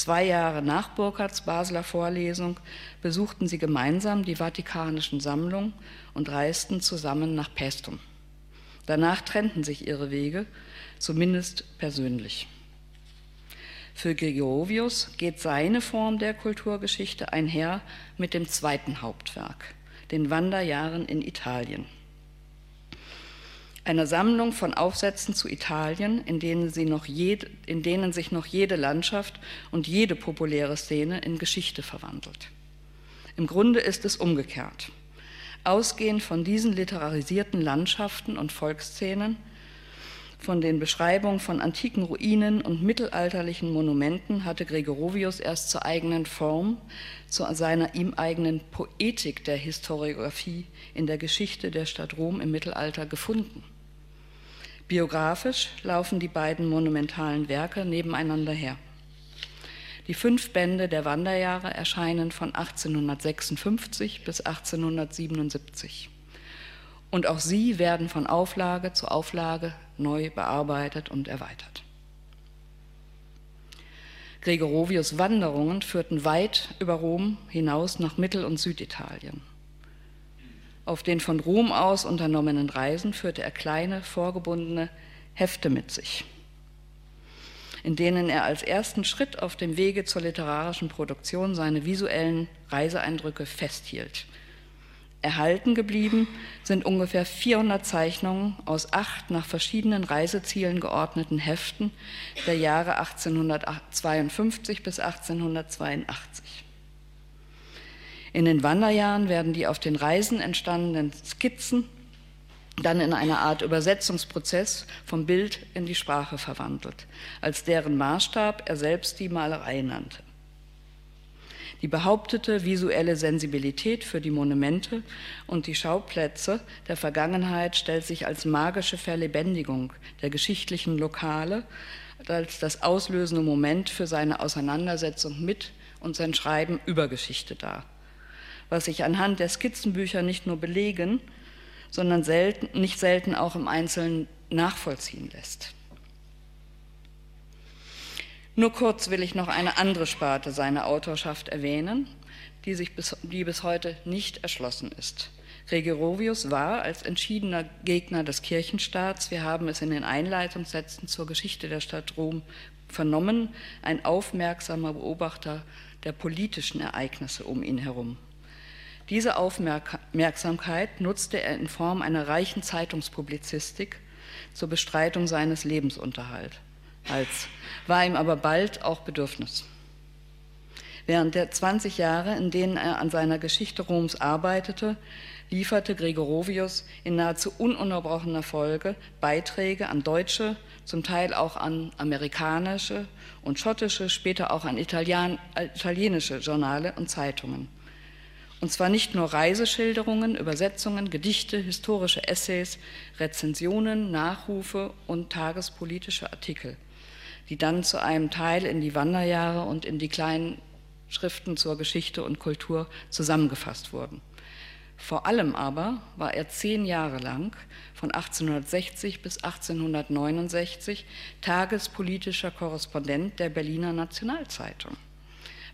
Zwei Jahre nach Burckhards Basler Vorlesung besuchten sie gemeinsam die Vatikanischen Sammlungen und reisten zusammen nach Paestum. Danach trennten sich ihre Wege, zumindest persönlich. Für Gregorovius geht seine Form der Kulturgeschichte einher mit dem zweiten Hauptwerk, den Wanderjahren in Italien. Eine Sammlung von Aufsätzen zu Italien, in denen, jede, in denen sich noch jede Landschaft und jede populäre Szene in Geschichte verwandelt. Im Grunde ist es umgekehrt. Ausgehend von diesen literarisierten Landschaften und Volksszenen, von den Beschreibungen von antiken Ruinen und mittelalterlichen Monumenten hatte Gregorovius erst zur eigenen Form, zu seiner ihm eigenen Poetik der Historiographie in der Geschichte der Stadt Rom im Mittelalter gefunden. Biografisch laufen die beiden monumentalen Werke nebeneinander her. Die fünf Bände der Wanderjahre erscheinen von 1856 bis 1877. Und auch sie werden von Auflage zu Auflage neu bearbeitet und erweitert. Gregorovius Wanderungen führten weit über Rom hinaus nach Mittel- und Süditalien. Auf den von Rom aus unternommenen Reisen führte er kleine, vorgebundene Hefte mit sich in denen er als ersten Schritt auf dem Wege zur literarischen Produktion seine visuellen Reiseeindrücke festhielt. Erhalten geblieben sind ungefähr 400 Zeichnungen aus acht nach verschiedenen Reisezielen geordneten Heften der Jahre 1852 bis 1882. In den Wanderjahren werden die auf den Reisen entstandenen Skizzen dann in eine Art Übersetzungsprozess vom Bild in die Sprache verwandelt, als deren Maßstab er selbst die Malerei nannte. Die behauptete visuelle Sensibilität für die Monumente und die Schauplätze der Vergangenheit stellt sich als magische Verlebendigung der geschichtlichen Lokale als das auslösende Moment für seine Auseinandersetzung mit und sein Schreiben über Geschichte dar, was sich anhand der Skizzenbücher nicht nur belegen, sondern selten, nicht selten auch im Einzelnen nachvollziehen lässt. Nur kurz will ich noch eine andere Sparte seiner Autorschaft erwähnen, die, sich bis, die bis heute nicht erschlossen ist. Gregorovius war als entschiedener Gegner des Kirchenstaats, wir haben es in den Einleitungssätzen zur Geschichte der Stadt Rom vernommen, ein aufmerksamer Beobachter der politischen Ereignisse um ihn herum. Diese Aufmerksamkeit nutzte er in Form einer reichen Zeitungspublizistik zur Bestreitung seines Lebensunterhalts, war ihm aber bald auch Bedürfnis. Während der 20 Jahre, in denen er an seiner Geschichte Roms arbeitete, lieferte Gregorovius in nahezu ununterbrochener Folge Beiträge an deutsche, zum Teil auch an amerikanische und schottische, später auch an Italien, italienische Journale und Zeitungen. Und zwar nicht nur Reiseschilderungen, Übersetzungen, Gedichte, historische Essays, Rezensionen, Nachrufe und tagespolitische Artikel, die dann zu einem Teil in die Wanderjahre und in die kleinen Schriften zur Geschichte und Kultur zusammengefasst wurden. Vor allem aber war er zehn Jahre lang, von 1860 bis 1869, tagespolitischer Korrespondent der Berliner Nationalzeitung.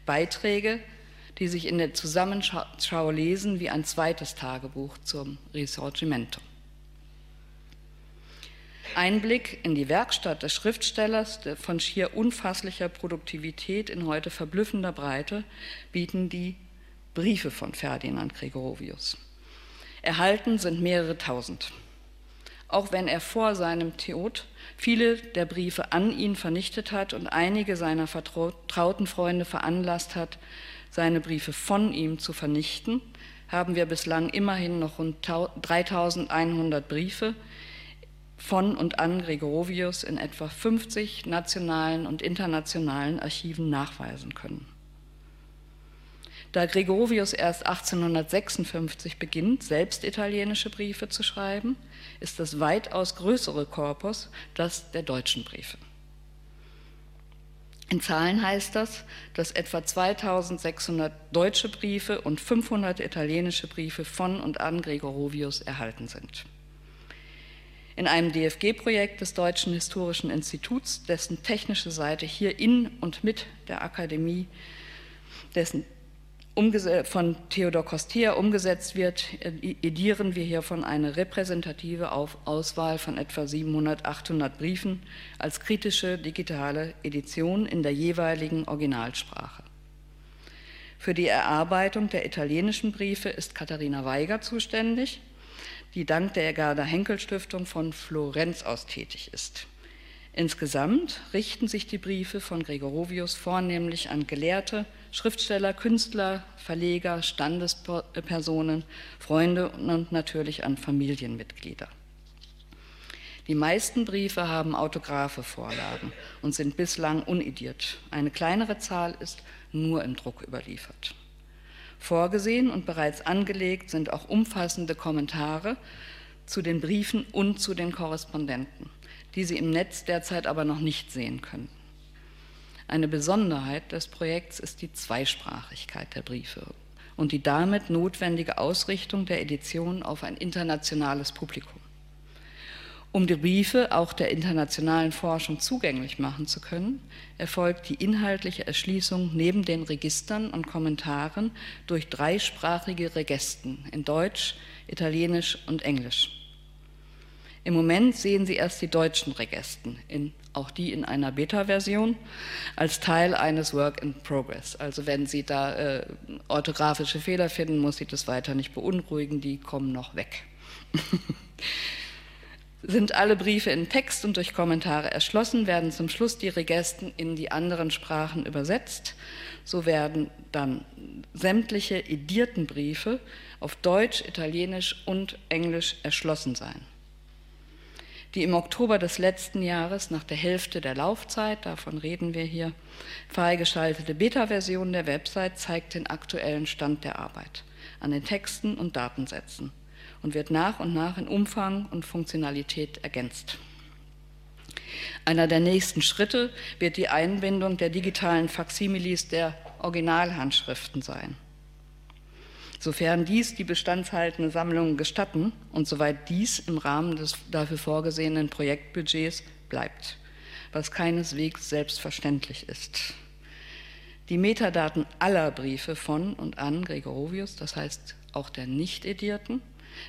Beiträge die sich in der Zusammenschau lesen wie ein zweites Tagebuch zum Risorgimento. Einblick in die Werkstatt des Schriftstellers von schier unfasslicher Produktivität in heute verblüffender Breite bieten die Briefe von Ferdinand Gregorovius. Erhalten sind mehrere tausend. Auch wenn er vor seinem Tod viele der Briefe an ihn vernichtet hat und einige seiner vertrauten Freunde veranlasst hat, seine Briefe von ihm zu vernichten, haben wir bislang immerhin noch rund 3100 Briefe von und an Gregorovius in etwa 50 nationalen und internationalen Archiven nachweisen können. Da Gregorovius erst 1856 beginnt, selbst italienische Briefe zu schreiben, ist das weitaus größere Korpus das der deutschen Briefe. In Zahlen heißt das, dass etwa 2600 deutsche Briefe und 500 italienische Briefe von und an Gregorovius erhalten sind. In einem DFG-Projekt des Deutschen Historischen Instituts, dessen technische Seite hier in und mit der Akademie, dessen von Theodor Kostier umgesetzt wird, edieren wir hiervon eine repräsentative Auswahl von etwa 700, 800 Briefen als kritische digitale Edition in der jeweiligen Originalsprache. Für die Erarbeitung der italienischen Briefe ist Katharina Weiger zuständig, die dank der Gerda Henkel Stiftung von Florenz aus tätig ist. Insgesamt richten sich die Briefe von Gregorovius vornehmlich an Gelehrte, Schriftsteller, Künstler, Verleger, Standespersonen, Freunde und natürlich an Familienmitglieder. Die meisten Briefe haben Autographe Vorlagen und sind bislang unediert. Eine kleinere Zahl ist nur im Druck überliefert. Vorgesehen und bereits angelegt sind auch umfassende Kommentare zu den Briefen und zu den Korrespondenten die Sie im Netz derzeit aber noch nicht sehen können. Eine Besonderheit des Projekts ist die Zweisprachigkeit der Briefe und die damit notwendige Ausrichtung der Edition auf ein internationales Publikum. Um die Briefe auch der internationalen Forschung zugänglich machen zu können, erfolgt die inhaltliche Erschließung neben den Registern und Kommentaren durch dreisprachige Regesten in Deutsch, Italienisch und Englisch. Im Moment sehen Sie erst die deutschen Regesten in auch die in einer Beta-Version, als Teil eines Work in Progress. Also wenn Sie da äh, orthografische Fehler finden, muss Sie das weiter nicht beunruhigen, die kommen noch weg. Sind alle Briefe in Text und durch Kommentare erschlossen, werden zum Schluss die Regesten in die anderen Sprachen übersetzt. So werden dann sämtliche edierten Briefe auf Deutsch, Italienisch und Englisch erschlossen sein. Die im Oktober des letzten Jahres nach der Hälfte der Laufzeit, davon reden wir hier, freigeschaltete Beta-Version der Website zeigt den aktuellen Stand der Arbeit an den Texten und Datensätzen und wird nach und nach in Umfang und Funktionalität ergänzt. Einer der nächsten Schritte wird die Einbindung der digitalen Faksimilis der Originalhandschriften sein. Sofern dies die bestandshaltende Sammlung gestatten und soweit dies im Rahmen des dafür vorgesehenen Projektbudgets bleibt, was keineswegs selbstverständlich ist. Die Metadaten aller Briefe von und an Gregorovius, das heißt auch der nicht edierten,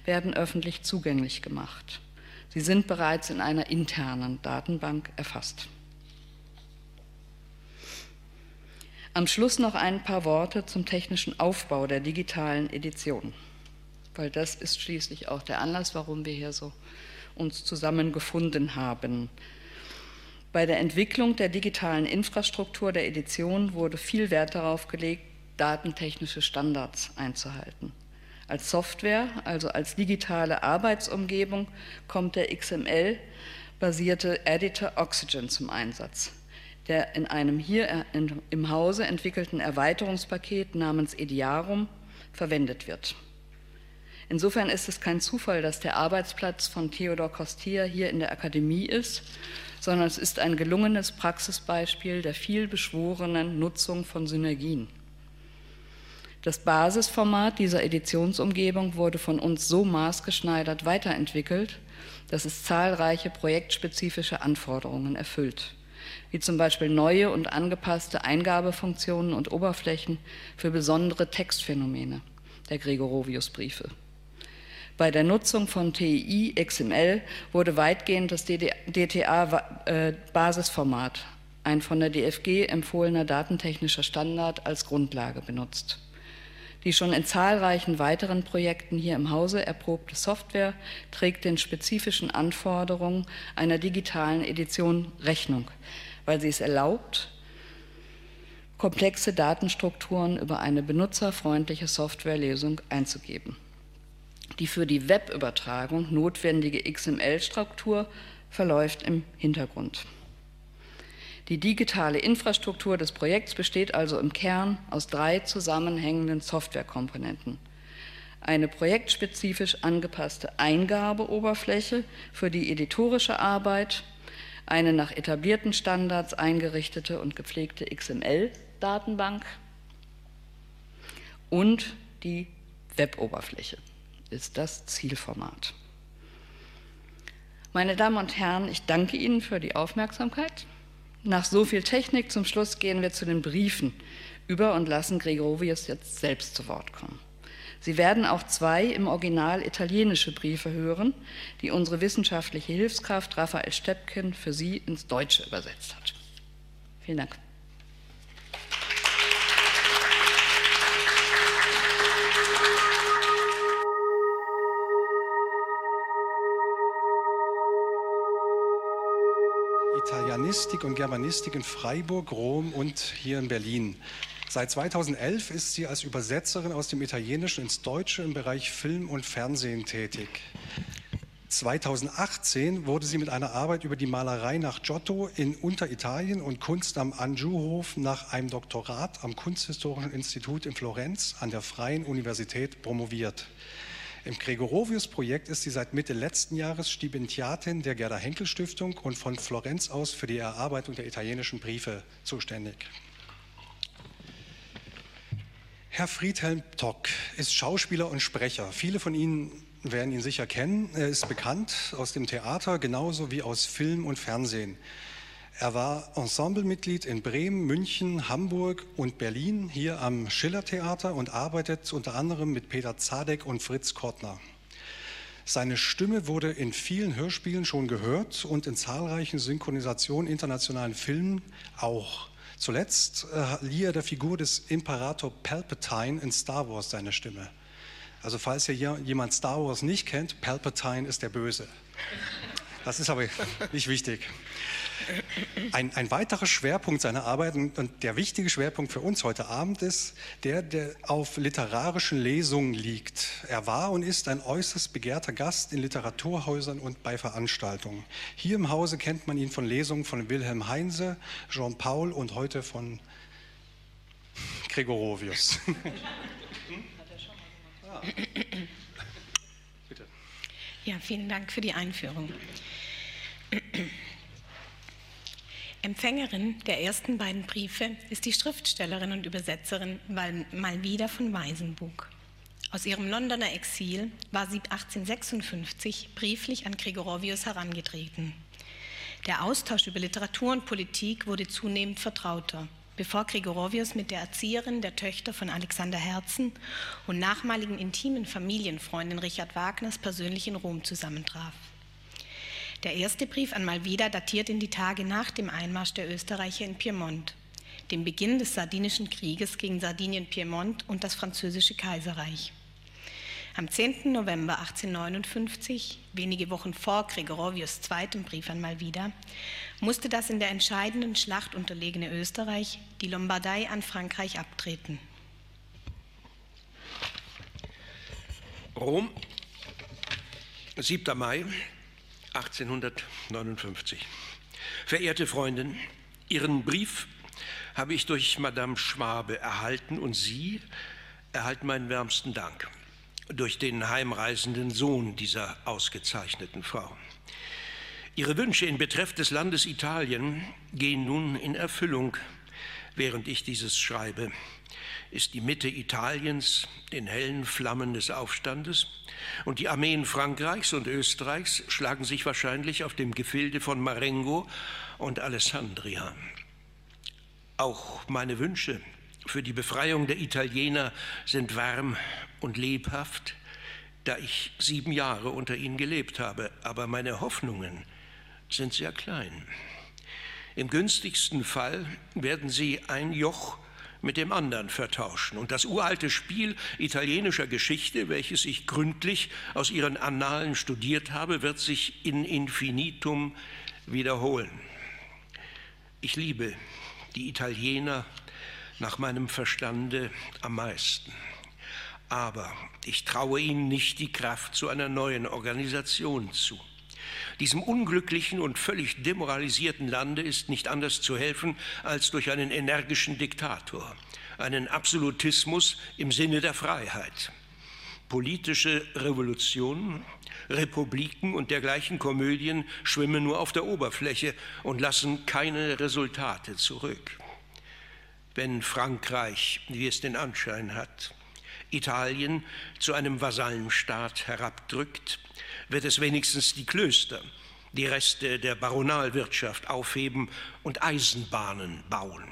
werden öffentlich zugänglich gemacht. Sie sind bereits in einer internen Datenbank erfasst. Am Schluss noch ein paar Worte zum technischen Aufbau der digitalen Edition, weil das ist schließlich auch der Anlass, warum wir hier so uns zusammengefunden haben. Bei der Entwicklung der digitalen Infrastruktur der Edition wurde viel Wert darauf gelegt, datentechnische Standards einzuhalten. Als Software, also als digitale Arbeitsumgebung, kommt der XML-basierte Editor Oxygen zum Einsatz, der in einem hier im Hause entwickelten Erweiterungspaket namens Ediarum verwendet wird. Insofern ist es kein Zufall, dass der Arbeitsplatz von Theodor Kostia hier in der Akademie ist, sondern es ist ein gelungenes Praxisbeispiel der vielbeschworenen Nutzung von Synergien. Das Basisformat dieser Editionsumgebung wurde von uns so maßgeschneidert weiterentwickelt, dass es zahlreiche projektspezifische Anforderungen erfüllt, wie zum Beispiel neue und angepasste Eingabefunktionen und Oberflächen für besondere Textphänomene der Gregorovius-Briefe. Bei der Nutzung von TII XML wurde weitgehend das DTA-Basisformat, ein von der DFG empfohlener datentechnischer Standard, als Grundlage benutzt. Die schon in zahlreichen weiteren Projekten hier im Hause erprobte Software trägt den spezifischen Anforderungen einer digitalen Edition Rechnung, weil sie es erlaubt, komplexe Datenstrukturen über eine benutzerfreundliche Softwarelösung einzugeben. Die für die Webübertragung notwendige XML-Struktur verläuft im Hintergrund. Die digitale Infrastruktur des Projekts besteht also im Kern aus drei zusammenhängenden Softwarekomponenten. Eine projektspezifisch angepasste Eingabeoberfläche für die editorische Arbeit, eine nach etablierten Standards eingerichtete und gepflegte XML-Datenbank und die Weboberfläche ist das Zielformat. Meine Damen und Herren, ich danke Ihnen für die Aufmerksamkeit. Nach so viel Technik zum Schluss gehen wir zu den Briefen über und lassen Gregorovius jetzt selbst zu Wort kommen. Sie werden auch zwei im Original italienische Briefe hören, die unsere wissenschaftliche Hilfskraft Raphael Steppken für Sie ins Deutsche übersetzt hat. Vielen Dank. Italianistik und Germanistik in Freiburg, Rom und hier in Berlin. Seit 2011 ist sie als Übersetzerin aus dem Italienischen ins Deutsche im Bereich Film und Fernsehen tätig. 2018 wurde sie mit einer Arbeit über die Malerei nach Giotto in Unteritalien und Kunst am Anjouhof nach einem Doktorat am Kunsthistorischen Institut in Florenz an der Freien Universität promoviert. Im Gregorovius-Projekt ist sie seit Mitte letzten Jahres Stipendiatin der Gerda Henkel Stiftung und von Florenz aus für die Erarbeitung der italienischen Briefe zuständig. Herr Friedhelm Tock ist Schauspieler und Sprecher. Viele von Ihnen werden ihn sicher kennen. Er ist bekannt aus dem Theater genauso wie aus Film und Fernsehen. Er war Ensemblemitglied in Bremen, München, Hamburg und Berlin, hier am Schillertheater und arbeitet unter anderem mit Peter Zadek und Fritz Kortner. Seine Stimme wurde in vielen Hörspielen schon gehört und in zahlreichen Synchronisationen internationalen Filmen auch. Zuletzt äh, lieh er der Figur des Imperator Palpatine in Star Wars seine Stimme. Also falls hier jemand Star Wars nicht kennt, Palpatine ist der Böse. Das ist aber nicht wichtig. Ein, ein, weiterer Schwerpunkt seiner Arbeit und der wichtige Schwerpunkt für uns heute Abend ist der, der auf literarischen Lesungen liegt. Er war und ist ein äußerst begehrter Gast in Literaturhäusern und bei Veranstaltungen. Hier im Hause kennt man ihn von Lesungen von Wilhelm Heinze, Jean Paul und heute von Gregorovius. Ja, vielen Dank für die Einführung. Empfängerin der ersten beiden Briefe ist die Schriftstellerin und Übersetzerin Malvida von Weisenbug. Aus ihrem Londoner Exil war sie 1856 brieflich an Gregorovius herangetreten. Der Austausch über Literatur und Politik wurde zunehmend vertrauter, bevor Gregorovius mit der Erzieherin der Töchter von Alexander Herzen und nachmaligen intimen Familienfreundin Richard Wagners persönlich in Rom zusammentraf. Der erste Brief an Malvida datiert in die Tage nach dem Einmarsch der Österreicher in Piemont, dem Beginn des Sardinischen Krieges gegen Sardinien-Piemont und das französische Kaiserreich. Am 10. November 1859, wenige Wochen vor Gregorovius' zweitem Brief an Malvida, musste das in der entscheidenden Schlacht unterlegene Österreich die Lombardei an Frankreich abtreten. Rom, 7. Mai 1859. Verehrte Freundin, Ihren Brief habe ich durch Madame Schwabe erhalten und Sie erhalten meinen wärmsten Dank durch den heimreisenden Sohn dieser ausgezeichneten Frau. Ihre Wünsche in Betreff des Landes Italien gehen nun in Erfüllung, während ich dieses schreibe ist die Mitte Italiens in hellen Flammen des Aufstandes und die Armeen Frankreichs und Österreichs schlagen sich wahrscheinlich auf dem Gefilde von Marengo und Alessandria. Auch meine Wünsche für die Befreiung der Italiener sind warm und lebhaft, da ich sieben Jahre unter ihnen gelebt habe, aber meine Hoffnungen sind sehr klein. Im günstigsten Fall werden sie ein Joch mit dem anderen vertauschen. Und das uralte Spiel italienischer Geschichte, welches ich gründlich aus ihren Annalen studiert habe, wird sich in infinitum wiederholen. Ich liebe die Italiener nach meinem Verstande am meisten. Aber ich traue ihnen nicht die Kraft zu einer neuen Organisation zu. Diesem unglücklichen und völlig demoralisierten Lande ist nicht anders zu helfen als durch einen energischen Diktator, einen Absolutismus im Sinne der Freiheit. Politische Revolutionen, Republiken und dergleichen Komödien schwimmen nur auf der Oberfläche und lassen keine Resultate zurück. Wenn Frankreich, wie es den Anschein hat, Italien zu einem Vasallenstaat herabdrückt, wird es wenigstens die Klöster, die Reste der Baronalwirtschaft aufheben und Eisenbahnen bauen.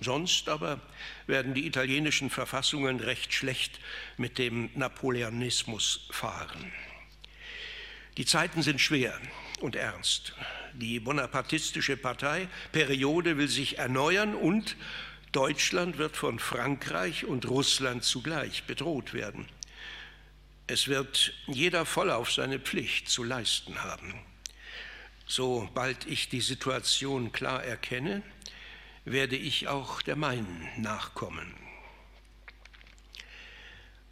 Sonst aber werden die italienischen Verfassungen recht schlecht mit dem Napoleonismus fahren. Die Zeiten sind schwer und ernst. Die bonapartistische Partei Periode will sich erneuern und Deutschland wird von Frankreich und Russland zugleich bedroht werden. Es wird jeder voll auf seine Pflicht zu leisten haben. Sobald ich die Situation klar erkenne, werde ich auch der meinen nachkommen.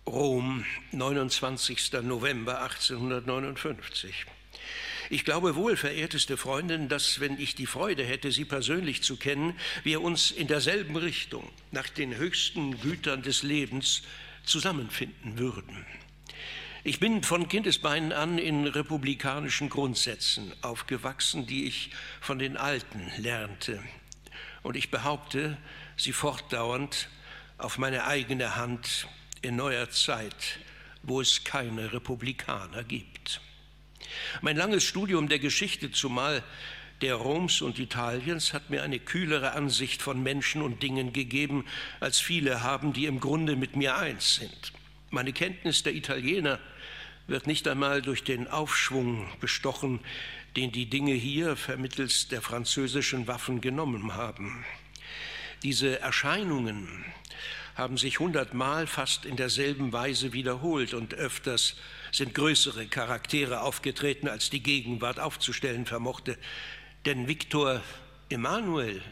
Rom, 29. November 1859. Ich glaube wohl, verehrteste Freundin, dass, wenn ich die Freude hätte, Sie persönlich zu kennen, wir uns in derselben Richtung, nach den höchsten Gütern des Lebens, zusammenfinden würden. Ich bin von Kindesbeinen an in republikanischen Grundsätzen aufgewachsen, die ich von den Alten lernte. Und ich behaupte sie fortdauernd auf meine eigene Hand in neuer Zeit, wo es keine Republikaner gibt. Mein langes Studium der Geschichte, zumal der Roms und Italiens, hat mir eine kühlere Ansicht von Menschen und Dingen gegeben, als viele haben, die im Grunde mit mir eins sind. Meine Kenntnis der Italiener wird nicht einmal durch den Aufschwung bestochen, den die Dinge hier vermittels der französischen Waffen genommen haben. Diese Erscheinungen haben sich hundertmal fast in derselben Weise wiederholt und öfters sind größere Charaktere aufgetreten, als die Gegenwart aufzustellen vermochte. Denn Viktor Emanuel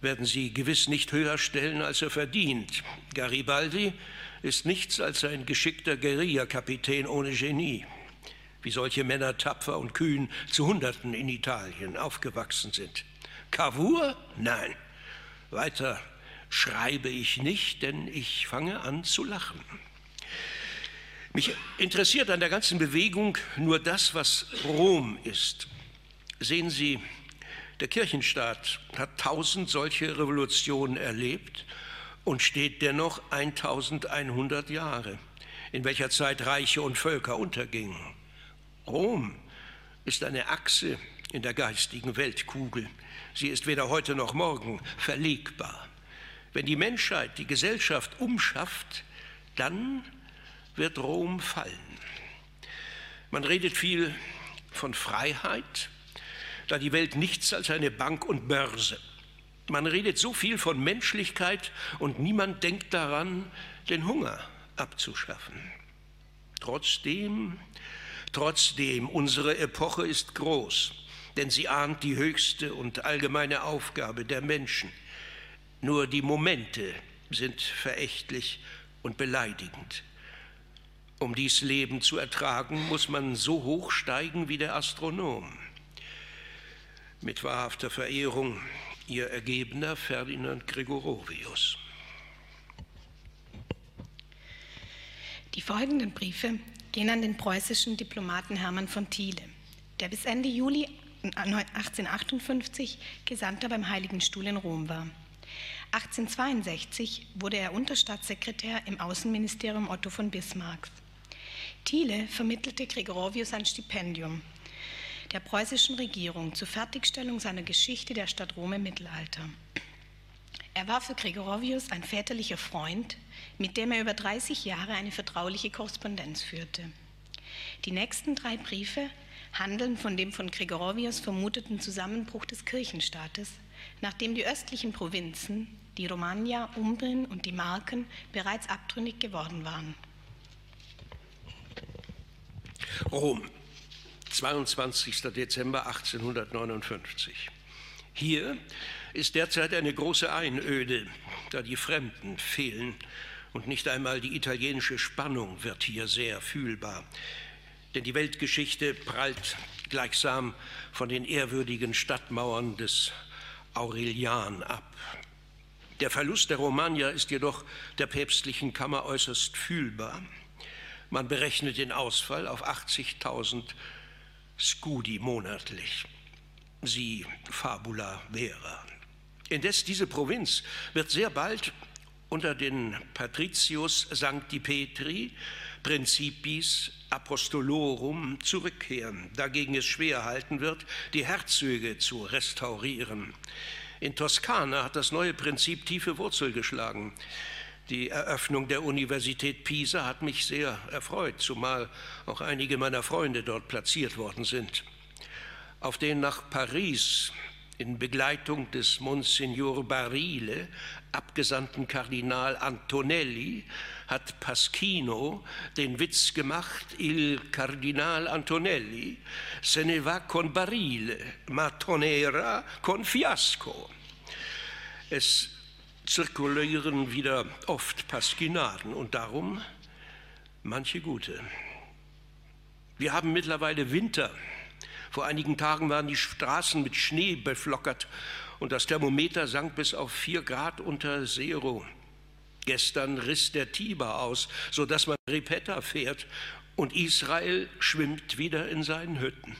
werden Sie gewiss nicht höher stellen, als er verdient. Garibaldi ist nichts als ein geschickter Guerillakapitän ohne Genie, wie solche Männer tapfer und kühn zu Hunderten in Italien aufgewachsen sind. Cavour? Nein. Weiter schreibe ich nicht, denn ich fange an zu lachen. Mich interessiert an der ganzen Bewegung nur das, was Rom ist. Sehen Sie, der Kirchenstaat hat tausend solche Revolutionen erlebt und steht dennoch 1100 Jahre, in welcher Zeit Reiche und Völker untergingen. Rom ist eine Achse in der geistigen Weltkugel. Sie ist weder heute noch morgen verlegbar. Wenn die Menschheit die Gesellschaft umschafft, dann wird Rom fallen. Man redet viel von Freiheit, da die Welt nichts als eine Bank und Börse. Man redet so viel von Menschlichkeit und niemand denkt daran, den Hunger abzuschaffen. Trotzdem, trotzdem, unsere Epoche ist groß, denn sie ahnt die höchste und allgemeine Aufgabe der Menschen. Nur die Momente sind verächtlich und beleidigend. Um dies Leben zu ertragen, muss man so hoch steigen wie der Astronom. Mit wahrhafter Verehrung, Ihr Ergebener Ferdinand Gregorovius. Die folgenden Briefe gehen an den preußischen Diplomaten Hermann von Thiele, der bis Ende Juli 1858 Gesandter beim Heiligen Stuhl in Rom war. 1862 wurde er Unterstaatssekretär im Außenministerium Otto von Bismarcks. Thiele vermittelte Gregorovius ein Stipendium der preußischen Regierung zur Fertigstellung seiner Geschichte der Stadt Rom im Mittelalter. Er war für Gregorovius ein väterlicher Freund, mit dem er über 30 Jahre eine vertrauliche Korrespondenz führte. Die nächsten drei Briefe handeln von dem von Gregorovius vermuteten Zusammenbruch des Kirchenstaates, nachdem die östlichen Provinzen, die Romagna, Umbrien und die Marken, bereits abtrünnig geworden waren. Rom, 22. Dezember 1859. Hier ist derzeit eine große Einöde, da die Fremden fehlen und nicht einmal die italienische Spannung wird hier sehr fühlbar. Denn die Weltgeschichte prallt gleichsam von den ehrwürdigen Stadtmauern des Aurelian ab. Der Verlust der Romagna ist jedoch der päpstlichen Kammer äußerst fühlbar. Man berechnet den Ausfall auf 80.000 Scudi monatlich. Sie Fabula vera. Indes diese Provinz wird sehr bald unter den Patricius Sancti Petri Principis Apostolorum zurückkehren, dagegen es schwer halten wird, die Herzöge zu restaurieren. In Toskana hat das neue Prinzip tiefe Wurzel geschlagen. Die Eröffnung der Universität Pisa hat mich sehr erfreut, zumal auch einige meiner Freunde dort platziert worden sind. Auf den nach Paris in Begleitung des Monsignor Barile abgesandten Kardinal Antonelli hat Pasquino den Witz gemacht, il Kardinal Antonelli se ne va con Barile, ma tonera con fiasco. Es zirkulieren wieder oft Paskinaden und darum manche gute. Wir haben mittlerweile Winter. Vor einigen Tagen waren die Straßen mit Schnee beflockert und das Thermometer sank bis auf vier Grad unter Zero. Gestern riss der Tiber aus, sodass man Ripetta fährt und Israel schwimmt wieder in seinen Hütten.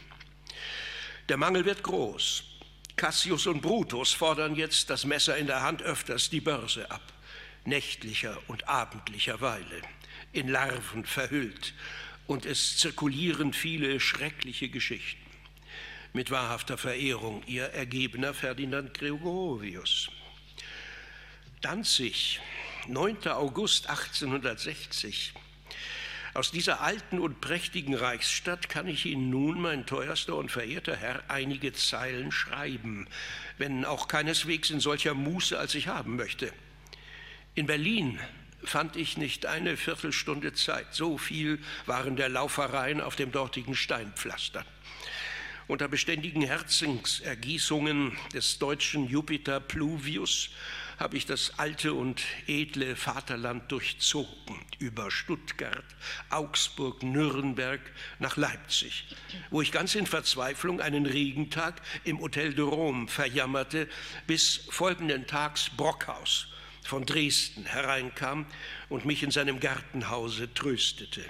Der Mangel wird groß. Cassius und Brutus fordern jetzt das Messer in der Hand öfters die Börse ab, nächtlicher und abendlicher Weile, in Larven verhüllt, und es zirkulieren viele schreckliche Geschichten. Mit wahrhafter Verehrung, Ihr ergebener Ferdinand Gregorovius. Danzig, 9. August 1860. Aus dieser alten und prächtigen Reichsstadt kann ich Ihnen nun, mein teuerster und verehrter Herr, einige Zeilen schreiben, wenn auch keineswegs in solcher Muße, als ich haben möchte. In Berlin fand ich nicht eine Viertelstunde Zeit. So viel waren der Laufereien auf dem dortigen Steinpflaster. Unter beständigen Herzensergießungen des deutschen Jupiter Pluvius habe ich das alte und edle Vaterland durchzogen, über Stuttgart, Augsburg, Nürnberg nach Leipzig, wo ich ganz in Verzweiflung einen Regentag im Hotel de Rome verjammerte, bis folgenden Tags Brockhaus von Dresden hereinkam und mich in seinem Gartenhause tröstete.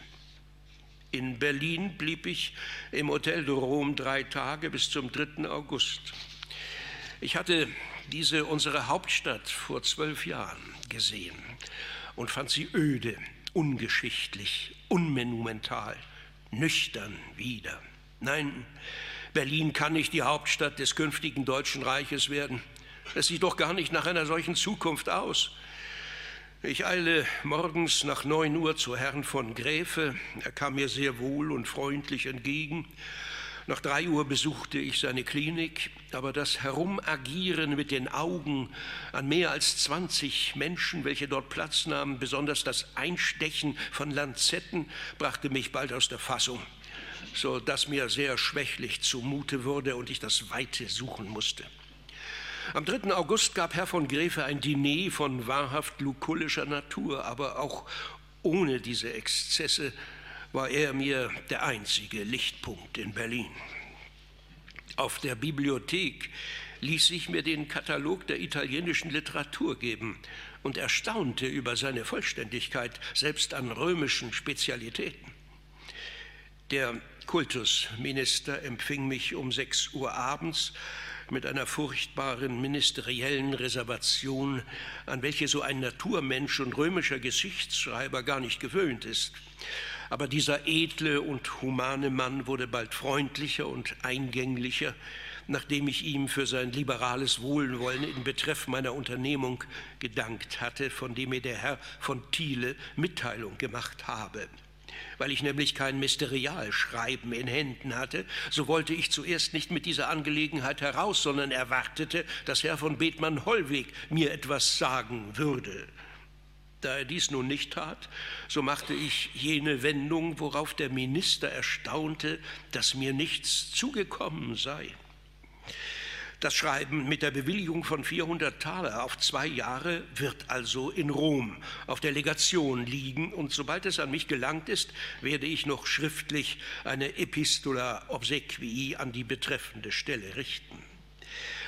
In Berlin blieb ich im Hotel de Rome drei Tage bis zum 3. August. Ich hatte diese unsere Hauptstadt vor zwölf Jahren gesehen und fand sie öde, ungeschichtlich, unmonumental, nüchtern wieder. Nein, Berlin kann nicht die Hauptstadt des künftigen Deutschen Reiches werden. Es sieht doch gar nicht nach einer solchen Zukunft aus. Ich eile morgens nach neun Uhr zu Herrn von Gräfe. Er kam mir sehr wohl und freundlich entgegen nach drei Uhr besuchte ich seine Klinik, aber das Herumagieren mit den Augen an mehr als 20 Menschen, welche dort Platz nahmen, besonders das Einstechen von Lanzetten, brachte mich bald aus der Fassung, so dass mir sehr schwächlich zumute wurde und ich das Weite suchen musste. Am 3. August gab Herr von Gräfe ein Diner von wahrhaft lukullischer Natur, aber auch ohne diese Exzesse war er mir der einzige Lichtpunkt in Berlin. Auf der Bibliothek ließ ich mir den Katalog der italienischen Literatur geben und erstaunte über seine Vollständigkeit, selbst an römischen Spezialitäten. Der Kultusminister empfing mich um sechs Uhr abends mit einer furchtbaren ministeriellen Reservation, an welche so ein Naturmensch und römischer Geschichtsschreiber gar nicht gewöhnt ist. Aber dieser edle und humane Mann wurde bald freundlicher und eingänglicher, nachdem ich ihm für sein liberales Wohlwollen in Betreff meiner Unternehmung gedankt hatte, von dem mir der Herr von Thiele Mitteilung gemacht habe. Weil ich nämlich kein Ministerialschreiben in Händen hatte, so wollte ich zuerst nicht mit dieser Angelegenheit heraus, sondern erwartete, dass Herr von Bethmann-Hollweg mir etwas sagen würde. Da er dies nun nicht tat, so machte ich jene Wendung, worauf der Minister erstaunte, dass mir nichts zugekommen sei. Das Schreiben mit der Bewilligung von 400 Taler auf zwei Jahre wird also in Rom auf der Legation liegen und sobald es an mich gelangt ist, werde ich noch schriftlich eine Epistola obsequii an die betreffende Stelle richten.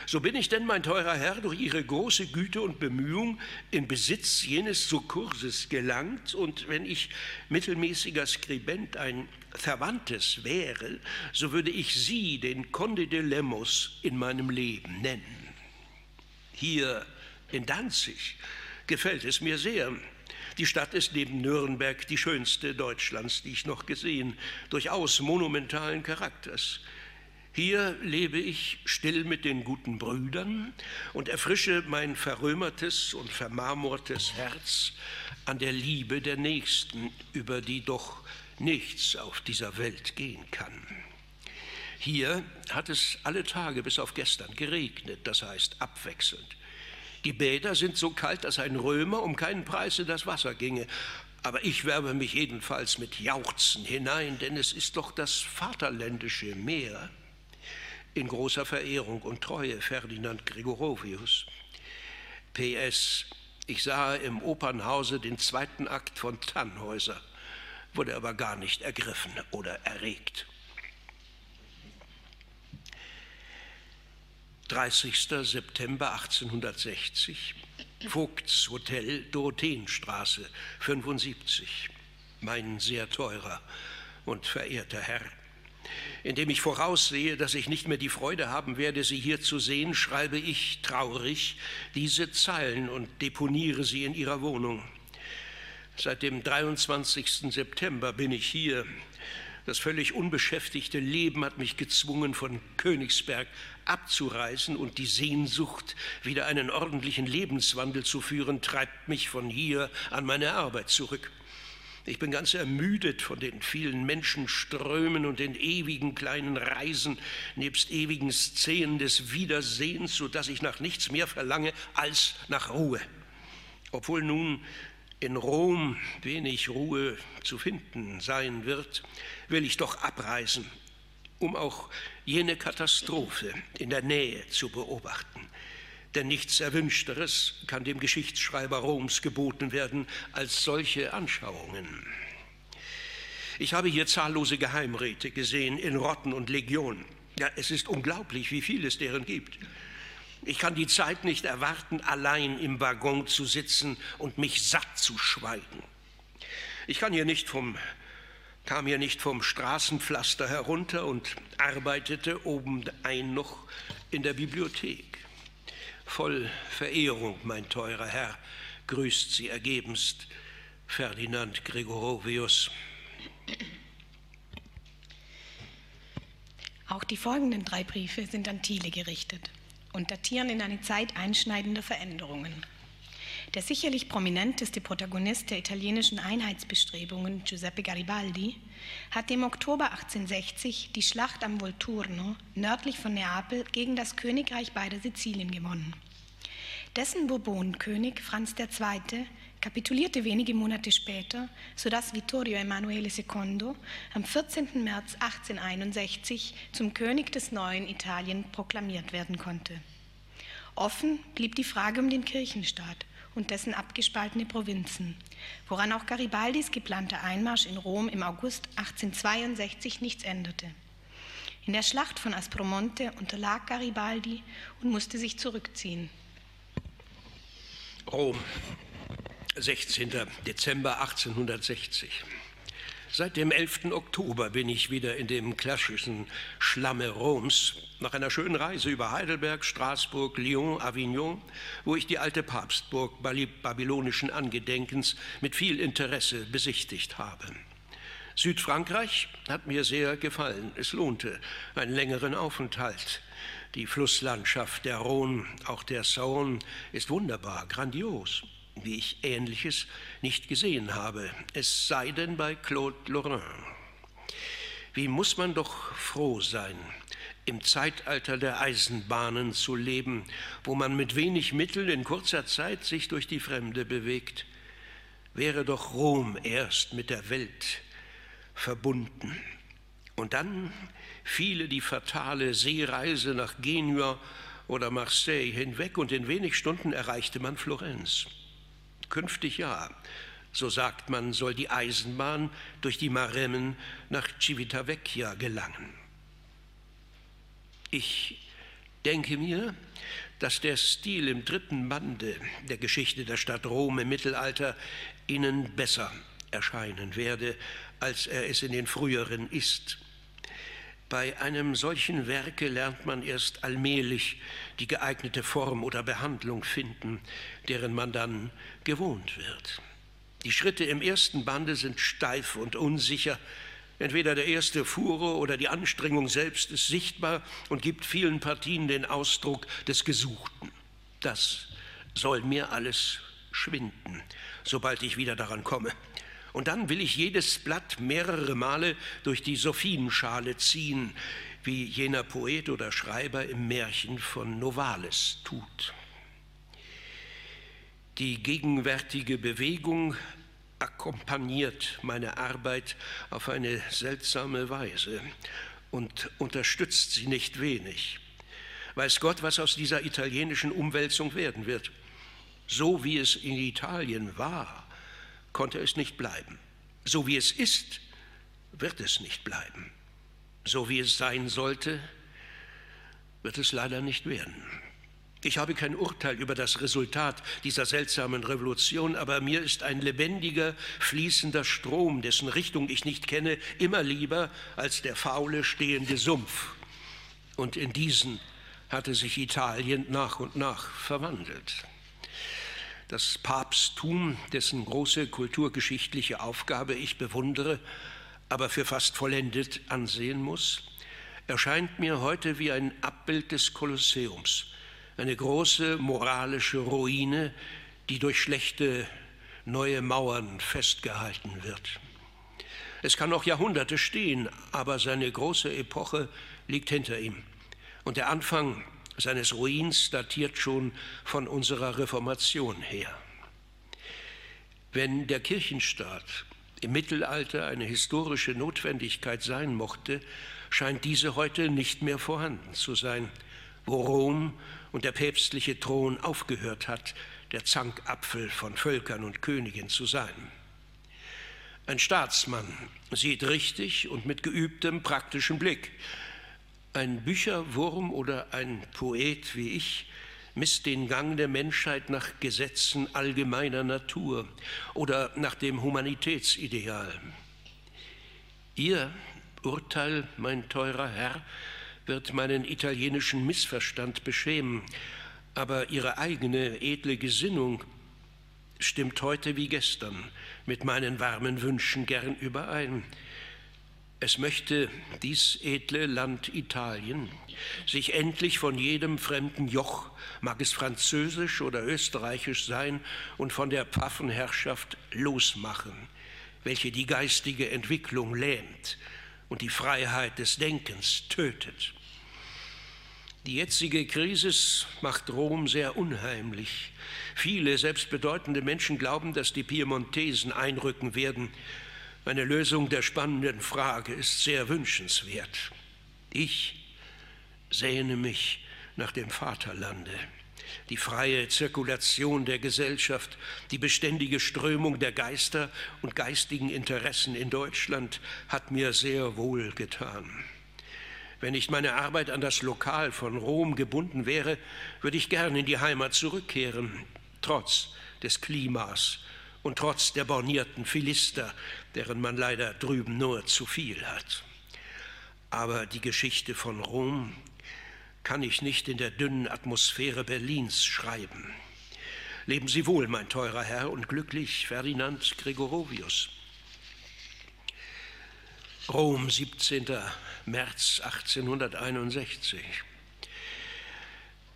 So bin ich denn, mein teurer Herr, durch Ihre große Güte und Bemühung in Besitz jenes Sukkurses gelangt, und wenn ich mittelmäßiger Skribent ein Verwandtes wäre, so würde ich Sie, den Conde de Lemos, in meinem Leben nennen. Hier in Danzig gefällt es mir sehr. Die Stadt ist neben Nürnberg die schönste Deutschlands, die ich noch gesehen, durchaus monumentalen Charakters. Hier lebe ich still mit den guten Brüdern und erfrische mein verrömertes und vermarmortes Herz an der Liebe der Nächsten, über die doch nichts auf dieser Welt gehen kann. Hier hat es alle Tage bis auf gestern geregnet, das heißt abwechselnd. Die Bäder sind so kalt, dass ein Römer um keinen Preis in das Wasser ginge. Aber ich werbe mich jedenfalls mit Jauchzen hinein, denn es ist doch das vaterländische Meer in großer Verehrung und Treue Ferdinand Gregorovius. PS, ich sah im Opernhause den zweiten Akt von Tannhäuser, wurde aber gar nicht ergriffen oder erregt. 30. September 1860, Vogts Hotel, Dorotheenstraße 75. Mein sehr teurer und verehrter Herr, indem ich voraussehe, dass ich nicht mehr die Freude haben werde, Sie hier zu sehen, schreibe ich traurig diese Zeilen und deponiere sie in Ihrer Wohnung. Seit dem 23. September bin ich hier. Das völlig unbeschäftigte Leben hat mich gezwungen, von Königsberg abzureisen und die Sehnsucht, wieder einen ordentlichen Lebenswandel zu führen, treibt mich von hier an meine Arbeit zurück. Ich bin ganz ermüdet von den vielen Menschenströmen und den ewigen kleinen Reisen nebst ewigen Szenen des Wiedersehens, so dass ich nach nichts mehr verlange als nach Ruhe. Obwohl nun in Rom wenig Ruhe zu finden sein wird, will ich doch abreisen, um auch jene Katastrophe in der Nähe zu beobachten. Denn nichts Erwünschteres kann dem Geschichtsschreiber Roms geboten werden als solche Anschauungen. Ich habe hier zahllose Geheimräte gesehen in Rotten und Legionen. Ja, es ist unglaublich, wie viel es deren gibt. Ich kann die Zeit nicht erwarten, allein im Waggon zu sitzen und mich satt zu schweigen. Ich kann hier nicht vom, kam hier nicht vom Straßenpflaster herunter und arbeitete obenein noch in der Bibliothek. Voll Verehrung, mein teurer Herr, grüßt Sie ergebenst Ferdinand Gregorovius. Auch die folgenden drei Briefe sind an Thiele gerichtet und datieren in eine Zeit einschneidender Veränderungen. Der sicherlich prominenteste Protagonist der italienischen Einheitsbestrebungen, Giuseppe Garibaldi, hat im Oktober 1860 die Schlacht am Volturno nördlich von Neapel gegen das Königreich beider Sizilien gewonnen. Dessen Bourbonenkönig Franz II. kapitulierte wenige Monate später, sodass Vittorio Emanuele II. am 14. März 1861 zum König des neuen Italien proklamiert werden konnte. Offen blieb die Frage um den Kirchenstaat und dessen abgespaltene Provinzen, woran auch Garibaldis geplanter Einmarsch in Rom im August 1862 nichts änderte. In der Schlacht von Aspromonte unterlag Garibaldi und musste sich zurückziehen. Rom, 16. Dezember 1860. Seit dem 11. Oktober bin ich wieder in dem klassischen Schlamme Roms, nach einer schönen Reise über Heidelberg, Straßburg, Lyon, Avignon, wo ich die alte Papstburg babylonischen Angedenkens mit viel Interesse besichtigt habe. Südfrankreich hat mir sehr gefallen. Es lohnte einen längeren Aufenthalt. Die Flusslandschaft der Rhone, auch der Saône, ist wunderbar, grandios wie ich Ähnliches nicht gesehen habe, es sei denn bei Claude Lorrain. Wie muss man doch froh sein, im Zeitalter der Eisenbahnen zu leben, wo man mit wenig Mitteln in kurzer Zeit sich durch die Fremde bewegt. Wäre doch Rom erst mit der Welt verbunden. Und dann fiele die fatale Seereise nach Genua oder Marseille hinweg und in wenig Stunden erreichte man Florenz. Künftig ja. So sagt man, soll die Eisenbahn durch die Maremmen nach Civitavecchia gelangen. Ich denke mir, dass der Stil im dritten Bande der Geschichte der Stadt Rom im Mittelalter Ihnen besser erscheinen werde, als er es in den früheren ist. Bei einem solchen Werke lernt man erst allmählich die geeignete Form oder Behandlung finden, deren man dann gewohnt wird. Die Schritte im ersten Bande sind steif und unsicher. Entweder der erste Furor oder die Anstrengung selbst ist sichtbar und gibt vielen Partien den Ausdruck des Gesuchten. Das soll mir alles schwinden, sobald ich wieder daran komme. Und dann will ich jedes Blatt mehrere Male durch die Sophienschale ziehen, wie jener Poet oder Schreiber im Märchen von Novalis tut. Die gegenwärtige Bewegung akkompaniert meine Arbeit auf eine seltsame Weise und unterstützt sie nicht wenig. Weiß Gott, was aus dieser italienischen Umwälzung werden wird. So wie es in Italien war, konnte es nicht bleiben. So wie es ist, wird es nicht bleiben. So wie es sein sollte, wird es leider nicht werden. Ich habe kein Urteil über das Resultat dieser seltsamen Revolution, aber mir ist ein lebendiger, fließender Strom, dessen Richtung ich nicht kenne, immer lieber als der faule, stehende Sumpf. Und in diesen hatte sich Italien nach und nach verwandelt das Papsttum, dessen große kulturgeschichtliche Aufgabe ich bewundere, aber für fast vollendet ansehen muss, erscheint mir heute wie ein Abbild des Kolosseums, eine große moralische Ruine, die durch schlechte neue Mauern festgehalten wird. Es kann noch Jahrhunderte stehen, aber seine große Epoche liegt hinter ihm. Und der Anfang seines Ruins datiert schon von unserer Reformation her. Wenn der Kirchenstaat im Mittelalter eine historische Notwendigkeit sein mochte, scheint diese heute nicht mehr vorhanden zu sein, wo Rom und der päpstliche Thron aufgehört hat, der Zankapfel von Völkern und Königen zu sein. Ein Staatsmann sieht richtig und mit geübtem praktischen Blick. Ein Bücherwurm oder ein Poet wie ich misst den Gang der Menschheit nach Gesetzen allgemeiner Natur oder nach dem Humanitätsideal. Ihr Urteil, mein teurer Herr, wird meinen italienischen Missverstand beschämen, aber Ihre eigene edle Gesinnung stimmt heute wie gestern mit meinen warmen Wünschen gern überein. Es möchte dies edle Land Italien sich endlich von jedem fremden Joch, mag es französisch oder österreichisch sein, und von der Pfaffenherrschaft losmachen, welche die geistige Entwicklung lähmt und die Freiheit des Denkens tötet. Die jetzige Krise macht Rom sehr unheimlich. Viele, selbst bedeutende Menschen glauben, dass die Piemontesen einrücken werden. Eine Lösung der spannenden Frage ist sehr wünschenswert. Ich sehne mich nach dem Vaterlande. Die freie Zirkulation der Gesellschaft, die beständige Strömung der Geister und geistigen Interessen in Deutschland hat mir sehr wohl getan. Wenn nicht meine Arbeit an das Lokal von Rom gebunden wäre, würde ich gern in die Heimat zurückkehren, trotz des Klimas und trotz der bornierten Philister, deren man leider drüben nur zu viel hat. Aber die Geschichte von Rom kann ich nicht in der dünnen Atmosphäre Berlins schreiben. Leben Sie wohl, mein teurer Herr, und glücklich Ferdinand Gregorovius. Rom, 17. März 1861.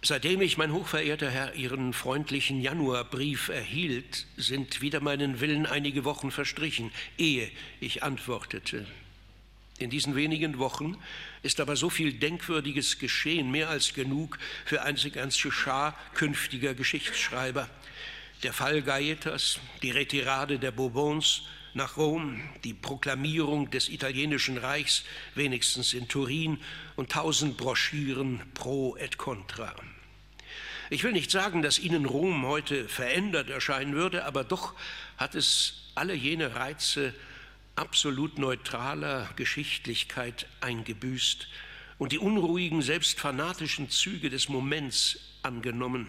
Seitdem ich, mein hochverehrter Herr, Ihren freundlichen Januarbrief erhielt, sind wieder meinen Willen einige Wochen verstrichen, ehe ich antwortete. In diesen wenigen Wochen ist aber so viel Denkwürdiges geschehen, mehr als genug für eine ganze Schar künftiger Geschichtsschreiber. Der Fall Gaetas, die Retirade der Bourbons nach Rom, die Proklamierung des italienischen Reichs, wenigstens in Turin, und tausend Broschüren pro et contra. Ich will nicht sagen, dass Ihnen Rom heute verändert erscheinen würde, aber doch hat es alle jene Reize absolut neutraler Geschichtlichkeit eingebüßt und die unruhigen, selbst fanatischen Züge des Moments angenommen.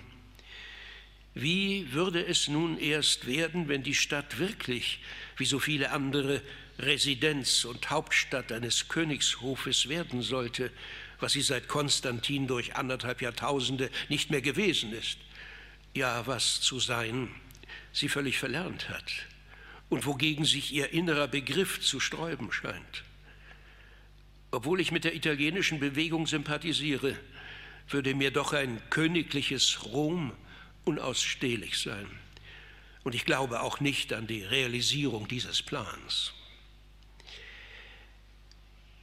Wie würde es nun erst werden, wenn die Stadt wirklich, wie so viele andere, Residenz und Hauptstadt eines Königshofes werden sollte, was sie seit Konstantin durch anderthalb Jahrtausende nicht mehr gewesen ist. Ja, was zu sein sie völlig verlernt hat und wogegen sich ihr innerer Begriff zu sträuben scheint. Obwohl ich mit der italienischen Bewegung sympathisiere, würde mir doch ein königliches Rom unausstehlich sein. Und ich glaube auch nicht an die Realisierung dieses Plans.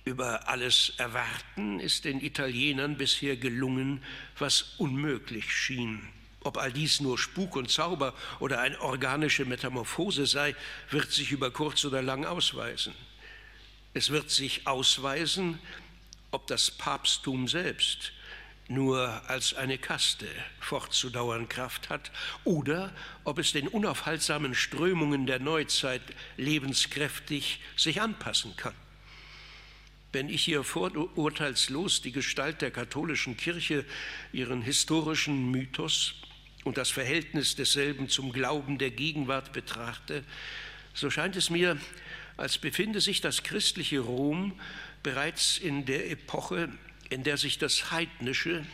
Über alles Erwarten ist den Italienern bisher gelungen, was unmöglich schien. Ob all dies nur Spuk und Zauber oder eine organische Metamorphose sei, wird sich über kurz oder lang ausweisen. Es wird sich ausweisen, ob das Papsttum selbst nur als eine Kaste fortzudauern Kraft hat oder ob es den unaufhaltsamen Strömungen der Neuzeit lebenskräftig sich anpassen kann. Wenn ich hier vorurteilslos die Gestalt der katholischen Kirche, ihren historischen Mythos und das Verhältnis desselben zum Glauben der Gegenwart betrachte, so scheint es mir, als befinde sich das christliche Rom bereits in der Epoche, in der sich das Heidnische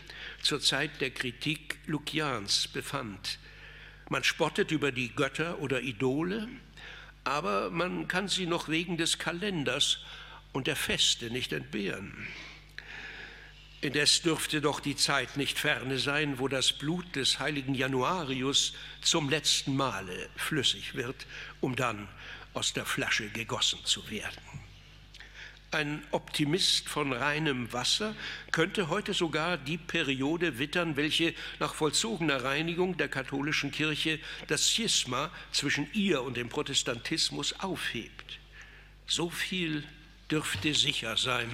zur Zeit der Kritik Lukians befand. Man spottet über die Götter oder Idole, aber man kann sie noch wegen des Kalenders und der Feste nicht entbehren. Indes dürfte doch die Zeit nicht ferne sein, wo das Blut des heiligen Januarius zum letzten Male flüssig wird, um dann aus der Flasche gegossen zu werden. Ein Optimist von reinem Wasser könnte heute sogar die Periode wittern, welche nach vollzogener Reinigung der katholischen Kirche das Schisma zwischen ihr und dem Protestantismus aufhebt. So viel dürfte sicher sein,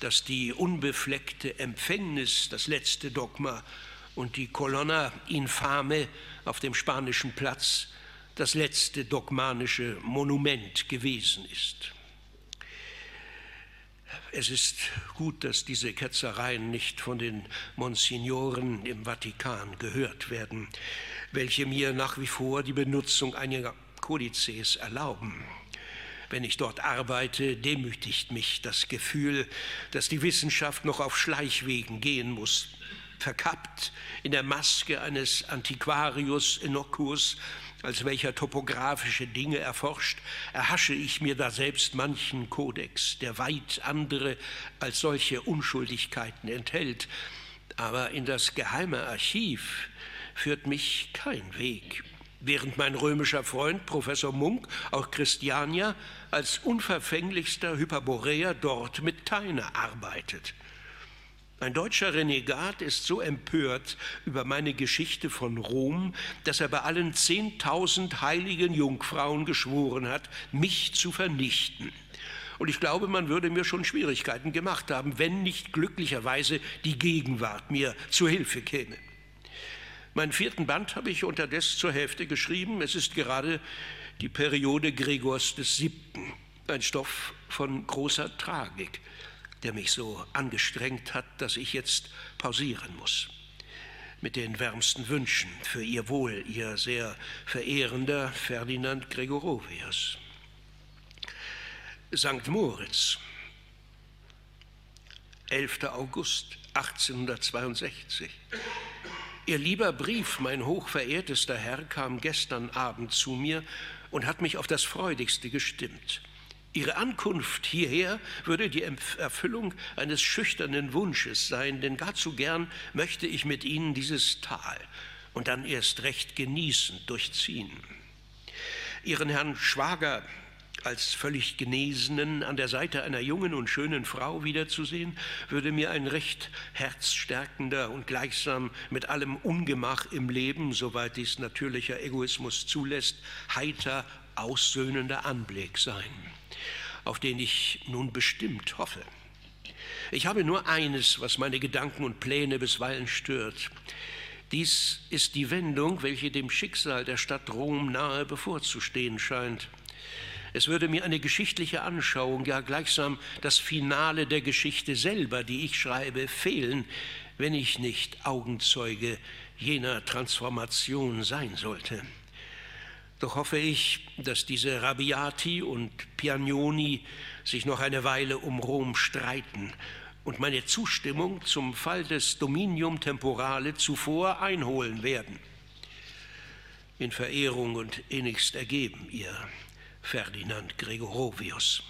dass die unbefleckte Empfängnis das letzte Dogma und die Colonna infame auf dem spanischen Platz das letzte dogmanische Monument gewesen ist. Es ist gut, dass diese Ketzereien nicht von den Monsignoren im Vatikan gehört werden, welche mir nach wie vor die Benutzung einiger Kodizes erlauben. Wenn ich dort arbeite, demütigt mich das Gefühl, dass die Wissenschaft noch auf Schleichwegen gehen muss, verkappt in der Maske eines Antiquarius Innocuus, als welcher topografische Dinge erforscht, erhasche ich mir da selbst manchen Kodex, der weit andere als solche Unschuldigkeiten enthält. Aber in das geheime Archiv führt mich kein Weg während mein römischer Freund Professor Munk, auch Christiania, als unverfänglichster Hyperboreer dort mit Teine arbeitet. Ein deutscher Renegat ist so empört über meine Geschichte von Rom, dass er bei allen zehntausend heiligen Jungfrauen geschworen hat, mich zu vernichten. Und ich glaube, man würde mir schon Schwierigkeiten gemacht haben, wenn nicht glücklicherweise die Gegenwart mir zu Hilfe käme. Meinen vierten Band habe ich unterdessen zur Hälfte geschrieben. Es ist gerade die Periode Gregors des Siebten, ein Stoff von großer Tragik, der mich so angestrengt hat, dass ich jetzt pausieren muss. Mit den wärmsten Wünschen für Ihr Wohl, Ihr sehr verehrender Ferdinand Gregorovius. St. Moritz, 11. August 1862. Ihr lieber Brief, mein hochverehrtester Herr, kam gestern Abend zu mir und hat mich auf das Freudigste gestimmt. Ihre Ankunft hierher würde die Erfüllung eines schüchternen Wunsches sein, denn gar zu gern möchte ich mit Ihnen dieses Tal und dann erst recht genießend durchziehen. Ihren Herrn Schwager als völlig Genesenen an der Seite einer jungen und schönen Frau wiederzusehen, würde mir ein recht herzstärkender und gleichsam mit allem Ungemach im Leben, soweit dies natürlicher Egoismus zulässt, heiter aussöhnender Anblick sein, auf den ich nun bestimmt hoffe. Ich habe nur eines, was meine Gedanken und Pläne bisweilen stört. Dies ist die Wendung, welche dem Schicksal der Stadt Rom nahe bevorzustehen scheint. Es würde mir eine geschichtliche Anschauung, ja gleichsam das Finale der Geschichte selber, die ich schreibe, fehlen, wenn ich nicht Augenzeuge jener Transformation sein sollte. Doch hoffe ich, dass diese Rabiati und Piagnoni sich noch eine Weile um Rom streiten und meine Zustimmung zum Fall des Dominium Temporale zuvor einholen werden. In Verehrung und innigst ergeben, ihr Ferdinand Gregorovius.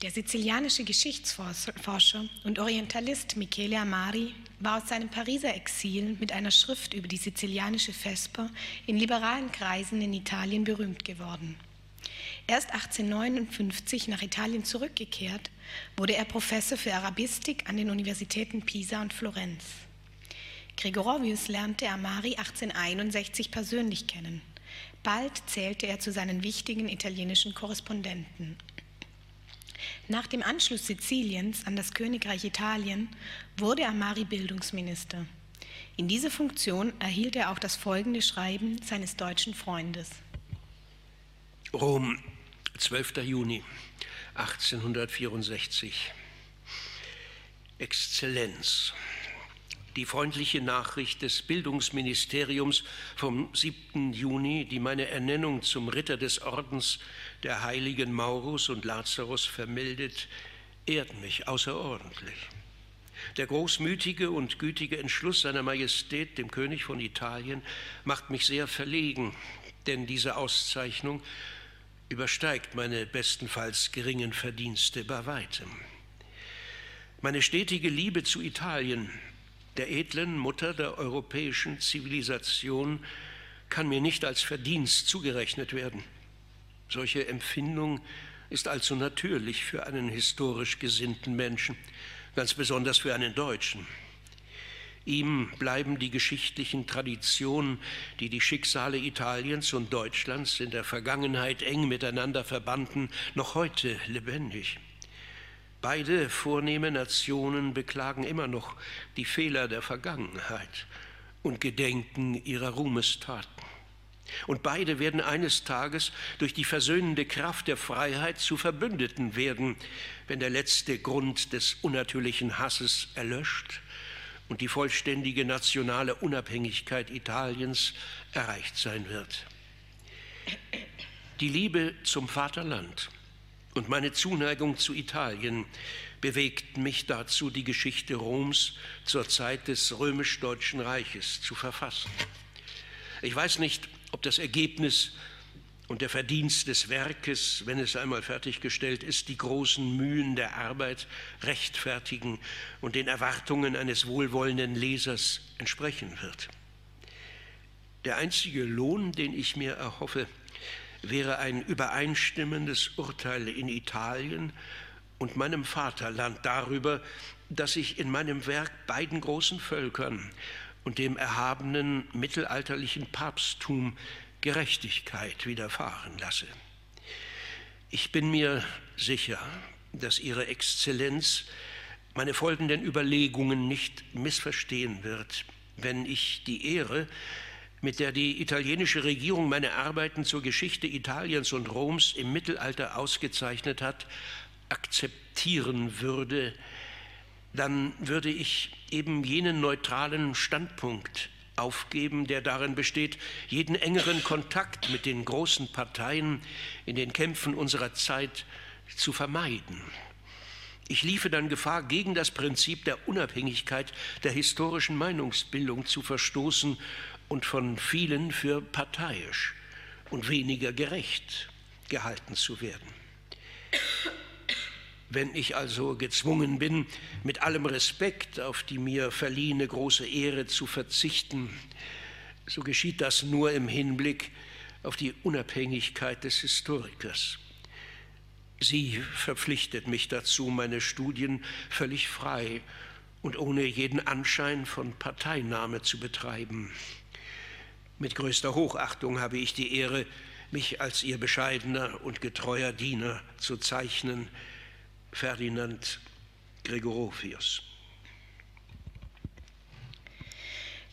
Der sizilianische Geschichtsforscher und Orientalist Michele Amari war aus seinem Pariser Exil mit einer Schrift über die sizilianische Vesper in liberalen Kreisen in Italien berühmt geworden. Erst 1859 nach Italien zurückgekehrt, wurde er Professor für Arabistik an den Universitäten Pisa und Florenz. Gregorovius lernte Amari 1861 persönlich kennen. Bald zählte er zu seinen wichtigen italienischen Korrespondenten. Nach dem Anschluss Siziliens an das Königreich Italien wurde Amari Bildungsminister. In dieser Funktion erhielt er auch das folgende Schreiben seines deutschen Freundes. Rom, 12. Juni 1864. Exzellenz die freundliche Nachricht des Bildungsministeriums vom 7. Juni, die meine Ernennung zum Ritter des Ordens der heiligen Maurus und Lazarus vermeldet, ehrt mich außerordentlich. Der großmütige und gütige Entschluss seiner Majestät, dem König von Italien, macht mich sehr verlegen, denn diese Auszeichnung übersteigt meine bestenfalls geringen Verdienste bei weitem. Meine stetige Liebe zu Italien, der edlen Mutter der europäischen Zivilisation, kann mir nicht als Verdienst zugerechnet werden. Solche Empfindung ist allzu natürlich für einen historisch gesinnten Menschen, ganz besonders für einen Deutschen. Ihm bleiben die geschichtlichen Traditionen, die die Schicksale Italiens und Deutschlands in der Vergangenheit eng miteinander verbanden, noch heute lebendig. Beide vornehme Nationen beklagen immer noch die Fehler der Vergangenheit und gedenken ihrer Ruhmestaten. Und beide werden eines Tages durch die versöhnende Kraft der Freiheit zu Verbündeten werden, wenn der letzte Grund des unnatürlichen Hasses erlöscht und die vollständige nationale Unabhängigkeit Italiens erreicht sein wird. Die Liebe zum Vaterland und meine Zuneigung zu Italien bewegt mich dazu, die Geschichte Roms zur Zeit des römisch-deutschen Reiches zu verfassen. Ich weiß nicht, ob das Ergebnis und der Verdienst des Werkes, wenn es einmal fertiggestellt ist, die großen Mühen der Arbeit rechtfertigen und den Erwartungen eines wohlwollenden Lesers entsprechen wird. Der einzige Lohn, den ich mir erhoffe, wäre ein übereinstimmendes Urteil in Italien und meinem Vaterland darüber, dass ich in meinem Werk beiden großen Völkern und dem erhabenen mittelalterlichen Papsttum Gerechtigkeit widerfahren lasse. Ich bin mir sicher, dass Ihre Exzellenz meine folgenden Überlegungen nicht missverstehen wird, wenn ich die Ehre, mit der die italienische Regierung meine Arbeiten zur Geschichte Italiens und Roms im Mittelalter ausgezeichnet hat, akzeptieren würde, dann würde ich eben jenen neutralen Standpunkt aufgeben, der darin besteht, jeden engeren Kontakt mit den großen Parteien in den Kämpfen unserer Zeit zu vermeiden. Ich liefe dann Gefahr, gegen das Prinzip der Unabhängigkeit der historischen Meinungsbildung zu verstoßen und von vielen für parteiisch und weniger gerecht gehalten zu werden. Wenn ich also gezwungen bin, mit allem Respekt auf die mir verliehene große Ehre zu verzichten, so geschieht das nur im Hinblick auf die Unabhängigkeit des Historikers. Sie verpflichtet mich dazu, meine Studien völlig frei und ohne jeden Anschein von Parteinahme zu betreiben. Mit größter Hochachtung habe ich die Ehre, mich als ihr bescheidener und getreuer Diener zu zeichnen, Ferdinand Gregorovius.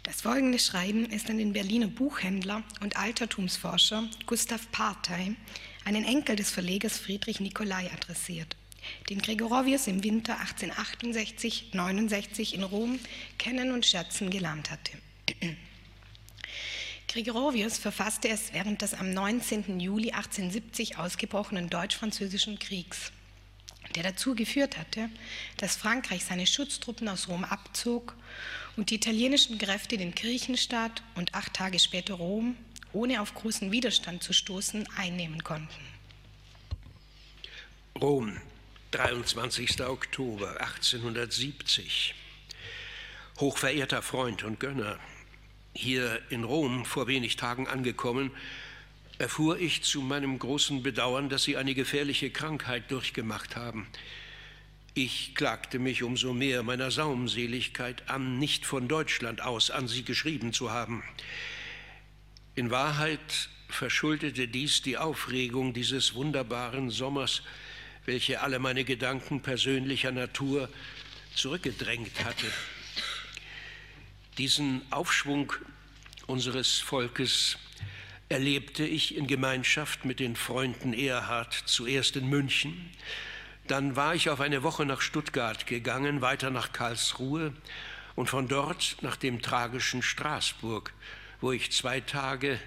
Das folgende Schreiben ist an den Berliner Buchhändler und Altertumsforscher Gustav Partey, einen Enkel des Verlegers Friedrich Nicolai, adressiert, den Gregorovius im Winter 1868-69 in Rom kennen und schätzen gelernt hatte. Gregorovius verfasste es während des am 19. Juli 1870 ausgebrochenen Deutsch-Französischen Kriegs der dazu geführt hatte, dass Frankreich seine Schutztruppen aus Rom abzog und die italienischen Kräfte den Griechenstaat und acht Tage später Rom, ohne auf großen Widerstand zu stoßen, einnehmen konnten. Rom, 23. Oktober 1870. Hochverehrter Freund und Gönner, hier in Rom vor wenig Tagen angekommen, erfuhr ich zu meinem großen Bedauern, dass Sie eine gefährliche Krankheit durchgemacht haben. Ich klagte mich umso mehr meiner Saumseligkeit an, nicht von Deutschland aus an Sie geschrieben zu haben. In Wahrheit verschuldete dies die Aufregung dieses wunderbaren Sommers, welche alle meine Gedanken persönlicher Natur zurückgedrängt hatte. Diesen Aufschwung unseres Volkes erlebte ich in Gemeinschaft mit den Freunden Erhard zuerst in München, dann war ich auf eine Woche nach Stuttgart gegangen, weiter nach Karlsruhe und von dort nach dem tragischen Straßburg, wo ich zwei Tage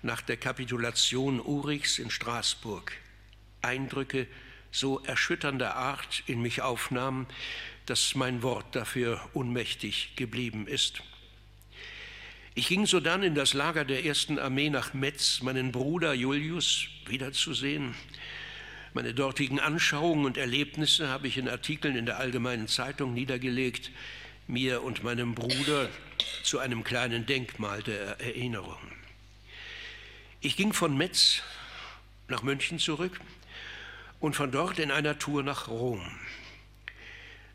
nach der Kapitulation Urichs in Straßburg Eindrücke so erschütternder Art in mich aufnahm, dass mein Wort dafür unmächtig geblieben ist. Ich ging sodann in das Lager der ersten Armee nach Metz, meinen Bruder Julius wiederzusehen. Meine dortigen Anschauungen und Erlebnisse habe ich in Artikeln in der Allgemeinen Zeitung niedergelegt, mir und meinem Bruder zu einem kleinen Denkmal der Erinnerung. Ich ging von Metz nach München zurück und von dort in einer Tour nach Rom.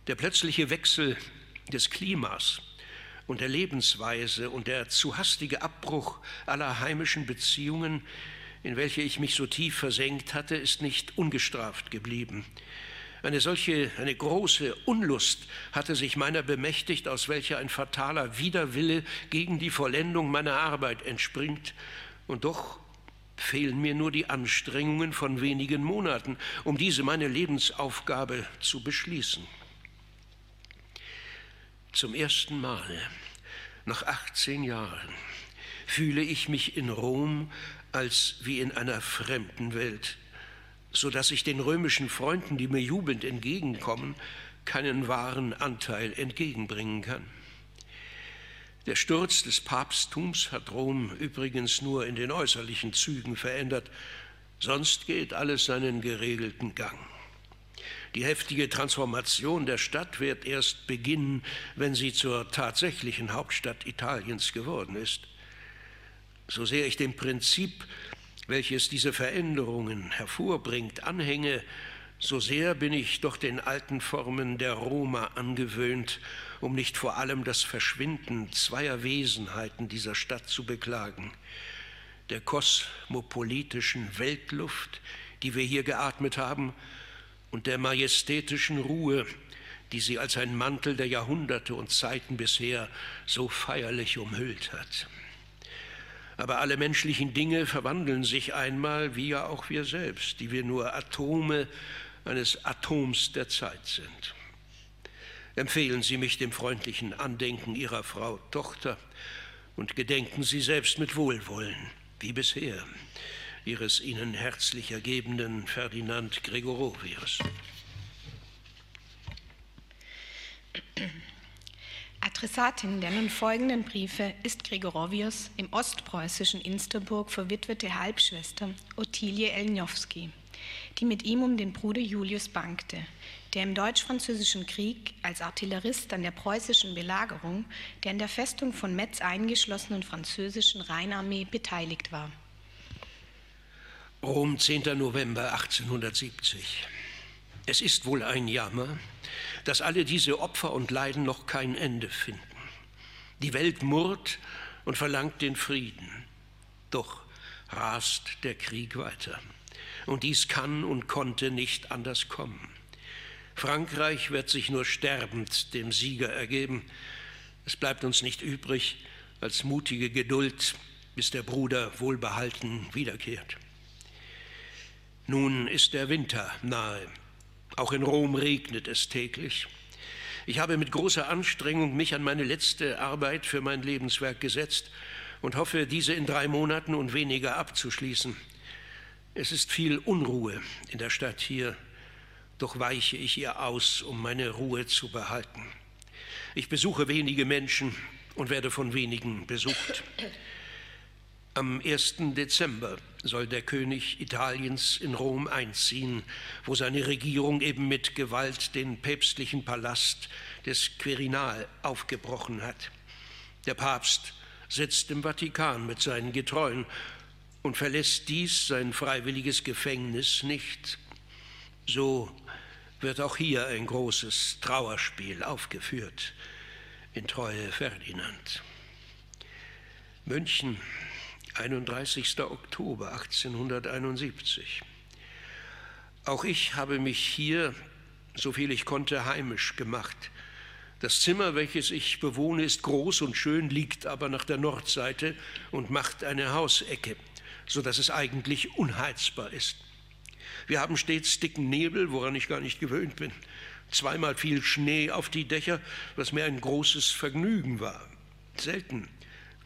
Der plötzliche Wechsel des Klimas und der Lebensweise und der zu hastige Abbruch aller heimischen Beziehungen, in welche ich mich so tief versenkt hatte, ist nicht ungestraft geblieben. Eine solche, eine große Unlust hatte sich meiner bemächtigt, aus welcher ein fataler Widerwille gegen die Vollendung meiner Arbeit entspringt. Und doch fehlen mir nur die Anstrengungen von wenigen Monaten, um diese meine Lebensaufgabe zu beschließen. Zum ersten Mal nach 18 Jahren fühle ich mich in Rom als wie in einer fremden Welt so dass ich den römischen Freunden, die mir jubelnd entgegenkommen, keinen wahren Anteil entgegenbringen kann. Der Sturz des Papsttums hat Rom übrigens nur in den äußerlichen Zügen verändert, sonst geht alles seinen geregelten Gang. Die heftige Transformation der Stadt wird erst beginnen, wenn sie zur tatsächlichen Hauptstadt Italiens geworden ist. So sehr ich dem Prinzip welches diese Veränderungen hervorbringt, anhänge, so sehr bin ich doch den alten Formen der Roma angewöhnt, um nicht vor allem das Verschwinden zweier Wesenheiten dieser Stadt zu beklagen, der kosmopolitischen Weltluft, die wir hier geatmet haben, und der majestätischen Ruhe, die sie als ein Mantel der Jahrhunderte und Zeiten bisher so feierlich umhüllt hat. Aber alle menschlichen Dinge verwandeln sich einmal, wie ja auch wir selbst, die wir nur Atome eines Atoms der Zeit sind. Empfehlen Sie mich dem freundlichen Andenken Ihrer Frau Tochter und gedenken Sie selbst mit Wohlwollen, wie bisher, Ihres Ihnen herzlich ergebenen Ferdinand Gregorovius. Adressatin der nun folgenden Briefe ist Gregorovius im ostpreußischen Insterburg verwitwete Halbschwester Ottilie Elnowski, die mit ihm um den Bruder Julius bangte, der im Deutsch-Französischen Krieg als Artillerist an der preußischen Belagerung der in der Festung von Metz eingeschlossenen französischen Rheinarmee beteiligt war. Rom, 10. November 1870. Es ist wohl ein Jammer, dass alle diese Opfer und Leiden noch kein Ende finden. Die Welt murrt und verlangt den Frieden. Doch rast der Krieg weiter. Und dies kann und konnte nicht anders kommen. Frankreich wird sich nur sterbend dem Sieger ergeben. Es bleibt uns nicht übrig als mutige Geduld, bis der Bruder wohlbehalten wiederkehrt. Nun ist der Winter nahe. Auch in Rom regnet es täglich. Ich habe mit großer Anstrengung mich an meine letzte Arbeit für mein Lebenswerk gesetzt und hoffe, diese in drei Monaten und weniger abzuschließen. Es ist viel Unruhe in der Stadt hier, doch weiche ich ihr aus, um meine Ruhe zu behalten. Ich besuche wenige Menschen und werde von wenigen besucht. Am 1. Dezember soll der König Italiens in Rom einziehen, wo seine Regierung eben mit Gewalt den päpstlichen Palast des Quirinal aufgebrochen hat. Der Papst sitzt im Vatikan mit seinen Getreuen und verlässt dies sein freiwilliges Gefängnis nicht. So wird auch hier ein großes Trauerspiel aufgeführt in Treue Ferdinand. München, 31. Oktober 1871. Auch ich habe mich hier, so viel ich konnte, heimisch gemacht. Das Zimmer, welches ich bewohne, ist groß und schön, liegt aber nach der Nordseite und macht eine Hausecke, so dass es eigentlich unheizbar ist. Wir haben stets dicken Nebel, woran ich gar nicht gewöhnt bin. Zweimal viel Schnee auf die Dächer, was mir ein großes Vergnügen war. Selten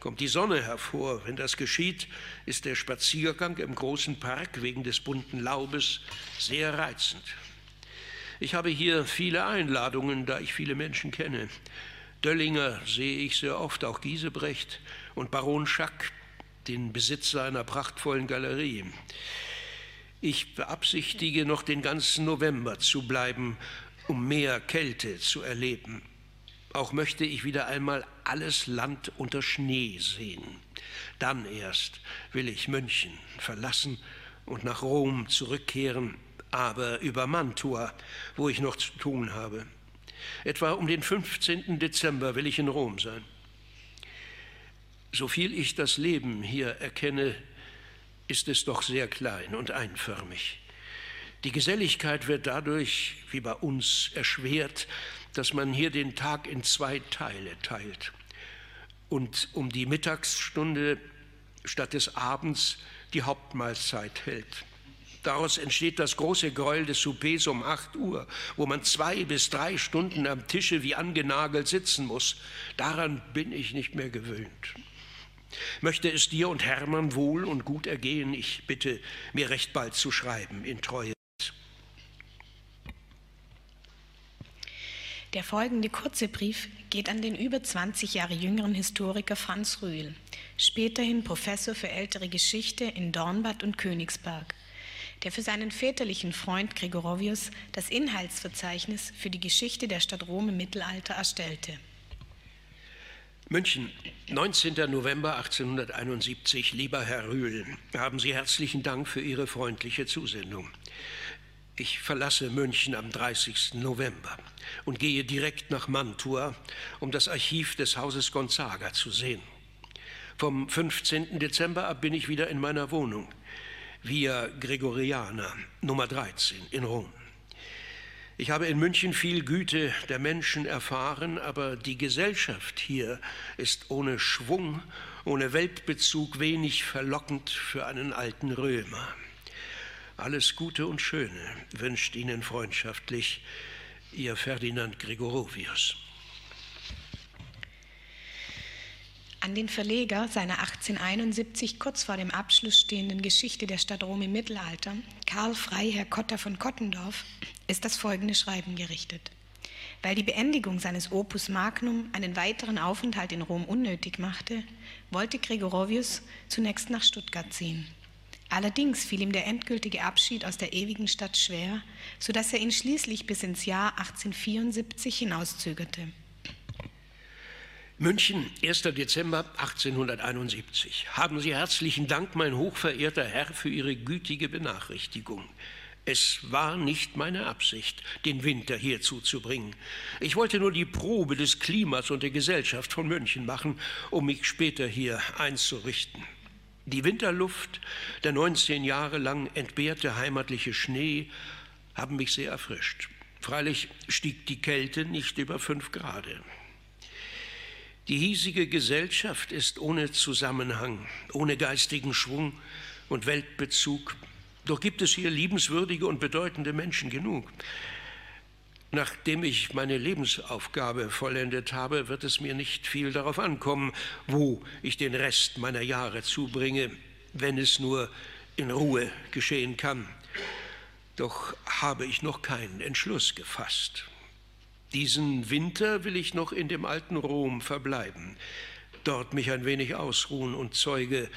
kommt die Sonne hervor. Wenn das geschieht, ist der Spaziergang im großen Park wegen des bunten Laubes sehr reizend. Ich habe hier viele Einladungen, da ich viele Menschen kenne. Döllinger sehe ich sehr oft, auch Giesebrecht und Baron Schack, den Besitzer einer prachtvollen Galerie. Ich beabsichtige, noch den ganzen November zu bleiben, um mehr Kälte zu erleben. Auch möchte ich wieder einmal alles Land unter Schnee sehen. Dann erst will ich München verlassen und nach Rom zurückkehren, aber über Mantua, wo ich noch zu tun habe. Etwa um den 15. Dezember will ich in Rom sein. Soviel ich das Leben hier erkenne, ist es doch sehr klein und einförmig. Die Geselligkeit wird dadurch, wie bei uns, erschwert, dass man hier den Tag in zwei Teile teilt und um die Mittagsstunde statt des Abends die Hauptmahlzeit hält. Daraus entsteht das große Gräuel des Soupers um 8 Uhr, wo man zwei bis drei Stunden am Tische wie angenagelt sitzen muss. Daran bin ich nicht mehr gewöhnt. Möchte es dir und Hermann wohl und gut ergehen, ich bitte, mir recht bald zu schreiben in Treue. Der folgende kurze Brief geht an den über 20 Jahre jüngeren Historiker Franz Rühl, späterhin Professor für ältere Geschichte in Dornbad und Königsberg, der für seinen väterlichen Freund Gregorovius das Inhaltsverzeichnis für die Geschichte der Stadt Rom im Mittelalter erstellte. München, 19. November 1871. Lieber Herr Rühl, haben Sie herzlichen Dank für Ihre freundliche Zusendung. Ich verlasse München am 30. November und gehe direkt nach Mantua, um das Archiv des Hauses Gonzaga zu sehen. Vom 15. Dezember ab bin ich wieder in meiner Wohnung, Via Gregoriana, Nummer 13 in Rom. Ich habe in München viel Güte der Menschen erfahren, aber die Gesellschaft hier ist ohne Schwung, ohne Weltbezug wenig verlockend für einen alten Römer. Alles Gute und Schöne wünscht Ihnen freundschaftlich Ihr Ferdinand Gregorovius. An den Verleger seiner 1871 kurz vor dem Abschluss stehenden Geschichte der Stadt Rom im Mittelalter, Karl Freiherr Kotter von Kottendorf, ist das folgende Schreiben gerichtet. Weil die Beendigung seines Opus Magnum einen weiteren Aufenthalt in Rom unnötig machte, wollte Gregorovius zunächst nach Stuttgart ziehen. Allerdings fiel ihm der endgültige Abschied aus der ewigen Stadt schwer, sodass er ihn schließlich bis ins Jahr 1874 hinauszögerte. München, 1. Dezember 1871. Haben Sie herzlichen Dank, mein hochverehrter Herr, für Ihre gütige Benachrichtigung. Es war nicht meine Absicht, den Winter hier zuzubringen. Ich wollte nur die Probe des Klimas und der Gesellschaft von München machen, um mich später hier einzurichten. Die Winterluft, der 19 Jahre lang entbehrte heimatliche Schnee, haben mich sehr erfrischt. Freilich stieg die Kälte nicht über fünf Grad. Die hiesige Gesellschaft ist ohne Zusammenhang, ohne geistigen Schwung und Weltbezug. Doch gibt es hier liebenswürdige und bedeutende Menschen genug. Nachdem ich meine Lebensaufgabe vollendet habe, wird es mir nicht viel darauf ankommen, wo ich den Rest meiner Jahre zubringe, wenn es nur in Ruhe geschehen kann. Doch habe ich noch keinen Entschluss gefasst. Diesen Winter will ich noch in dem alten Rom verbleiben, dort mich ein wenig ausruhen und Zeuge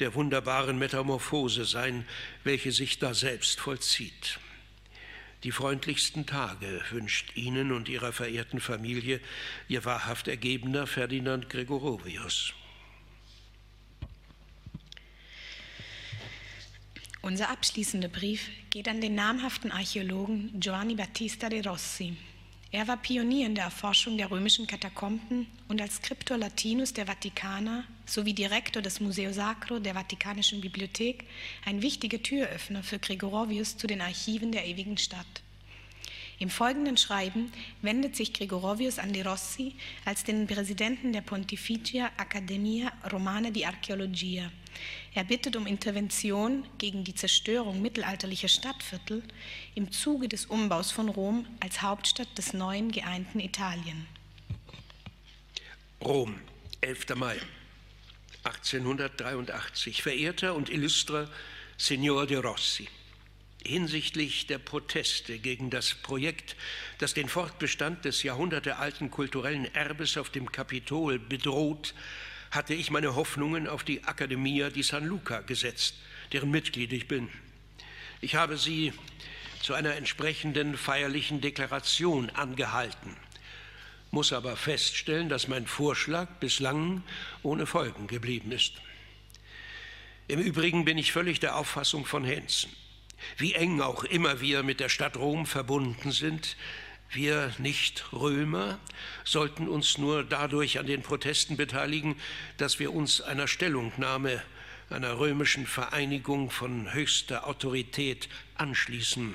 der wunderbaren Metamorphose sein, welche sich da selbst vollzieht. Die freundlichsten Tage wünscht Ihnen und Ihrer verehrten Familie Ihr wahrhaft ergebener Ferdinand Gregorovius. Unser abschließender Brief geht an den namhaften Archäologen Giovanni Battista de Rossi. Er war Pionier in der Erforschung der römischen Katakomben und als Scriptor Latinus der Vatikaner sowie Direktor des Museo Sacro der Vatikanischen Bibliothek ein wichtiger Türöffner für Gregorovius zu den Archiven der ewigen Stadt. Im folgenden Schreiben wendet sich Gregorovius an De Rossi als den Präsidenten der Pontificia Accademia Romana di Archeologia. Er bittet um Intervention gegen die Zerstörung mittelalterlicher Stadtviertel im Zuge des Umbaus von Rom als Hauptstadt des neuen geeinten Italien. Rom, 11. Mai 1883. Verehrter und illustrer Signor de Rossi. Hinsichtlich der Proteste gegen das Projekt, das den Fortbestand des jahrhundertealten kulturellen Erbes auf dem Kapitol bedroht, hatte ich meine Hoffnungen auf die Accademia di San Luca gesetzt, deren Mitglied ich bin. Ich habe sie zu einer entsprechenden feierlichen Deklaration angehalten, muss aber feststellen, dass mein Vorschlag bislang ohne Folgen geblieben ist. Im Übrigen bin ich völlig der Auffassung von Hensen. Wie eng auch immer wir mit der Stadt Rom verbunden sind, wir Nicht-Römer sollten uns nur dadurch an den Protesten beteiligen, dass wir uns einer Stellungnahme einer römischen Vereinigung von höchster Autorität anschließen.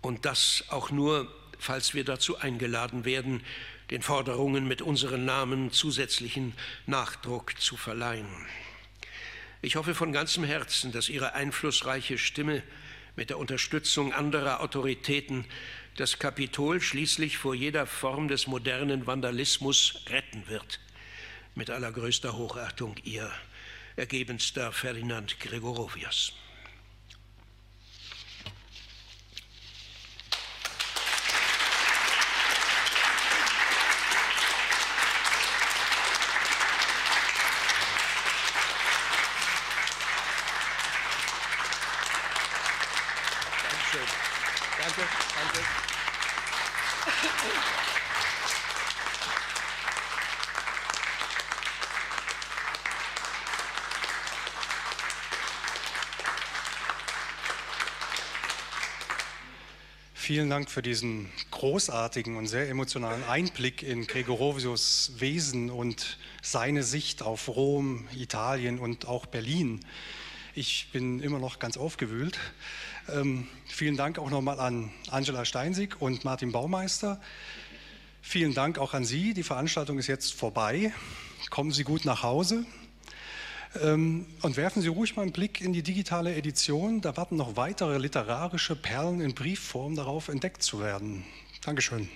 Und das auch nur, falls wir dazu eingeladen werden, den Forderungen mit unseren Namen zusätzlichen Nachdruck zu verleihen. Ich hoffe von ganzem Herzen, dass Ihre einflussreiche Stimme mit der Unterstützung anderer Autoritäten das Kapitol schließlich vor jeder Form des modernen Vandalismus retten wird. Mit allergrößter Hochachtung, Ihr ergebenster Ferdinand Gregorovius. Vielen Dank für diesen großartigen und sehr emotionalen Einblick in Gregorovius Wesen und seine Sicht auf Rom, Italien und auch Berlin. Ich bin immer noch ganz aufgewühlt. Ähm, vielen Dank auch nochmal an Angela Steinsig und Martin Baumeister. Vielen Dank auch an Sie. Die Veranstaltung ist jetzt vorbei. Kommen Sie gut nach Hause. Ähm, und werfen Sie ruhig mal einen Blick in die digitale Edition. Da warten noch weitere literarische Perlen in Briefform darauf, entdeckt zu werden. Dankeschön.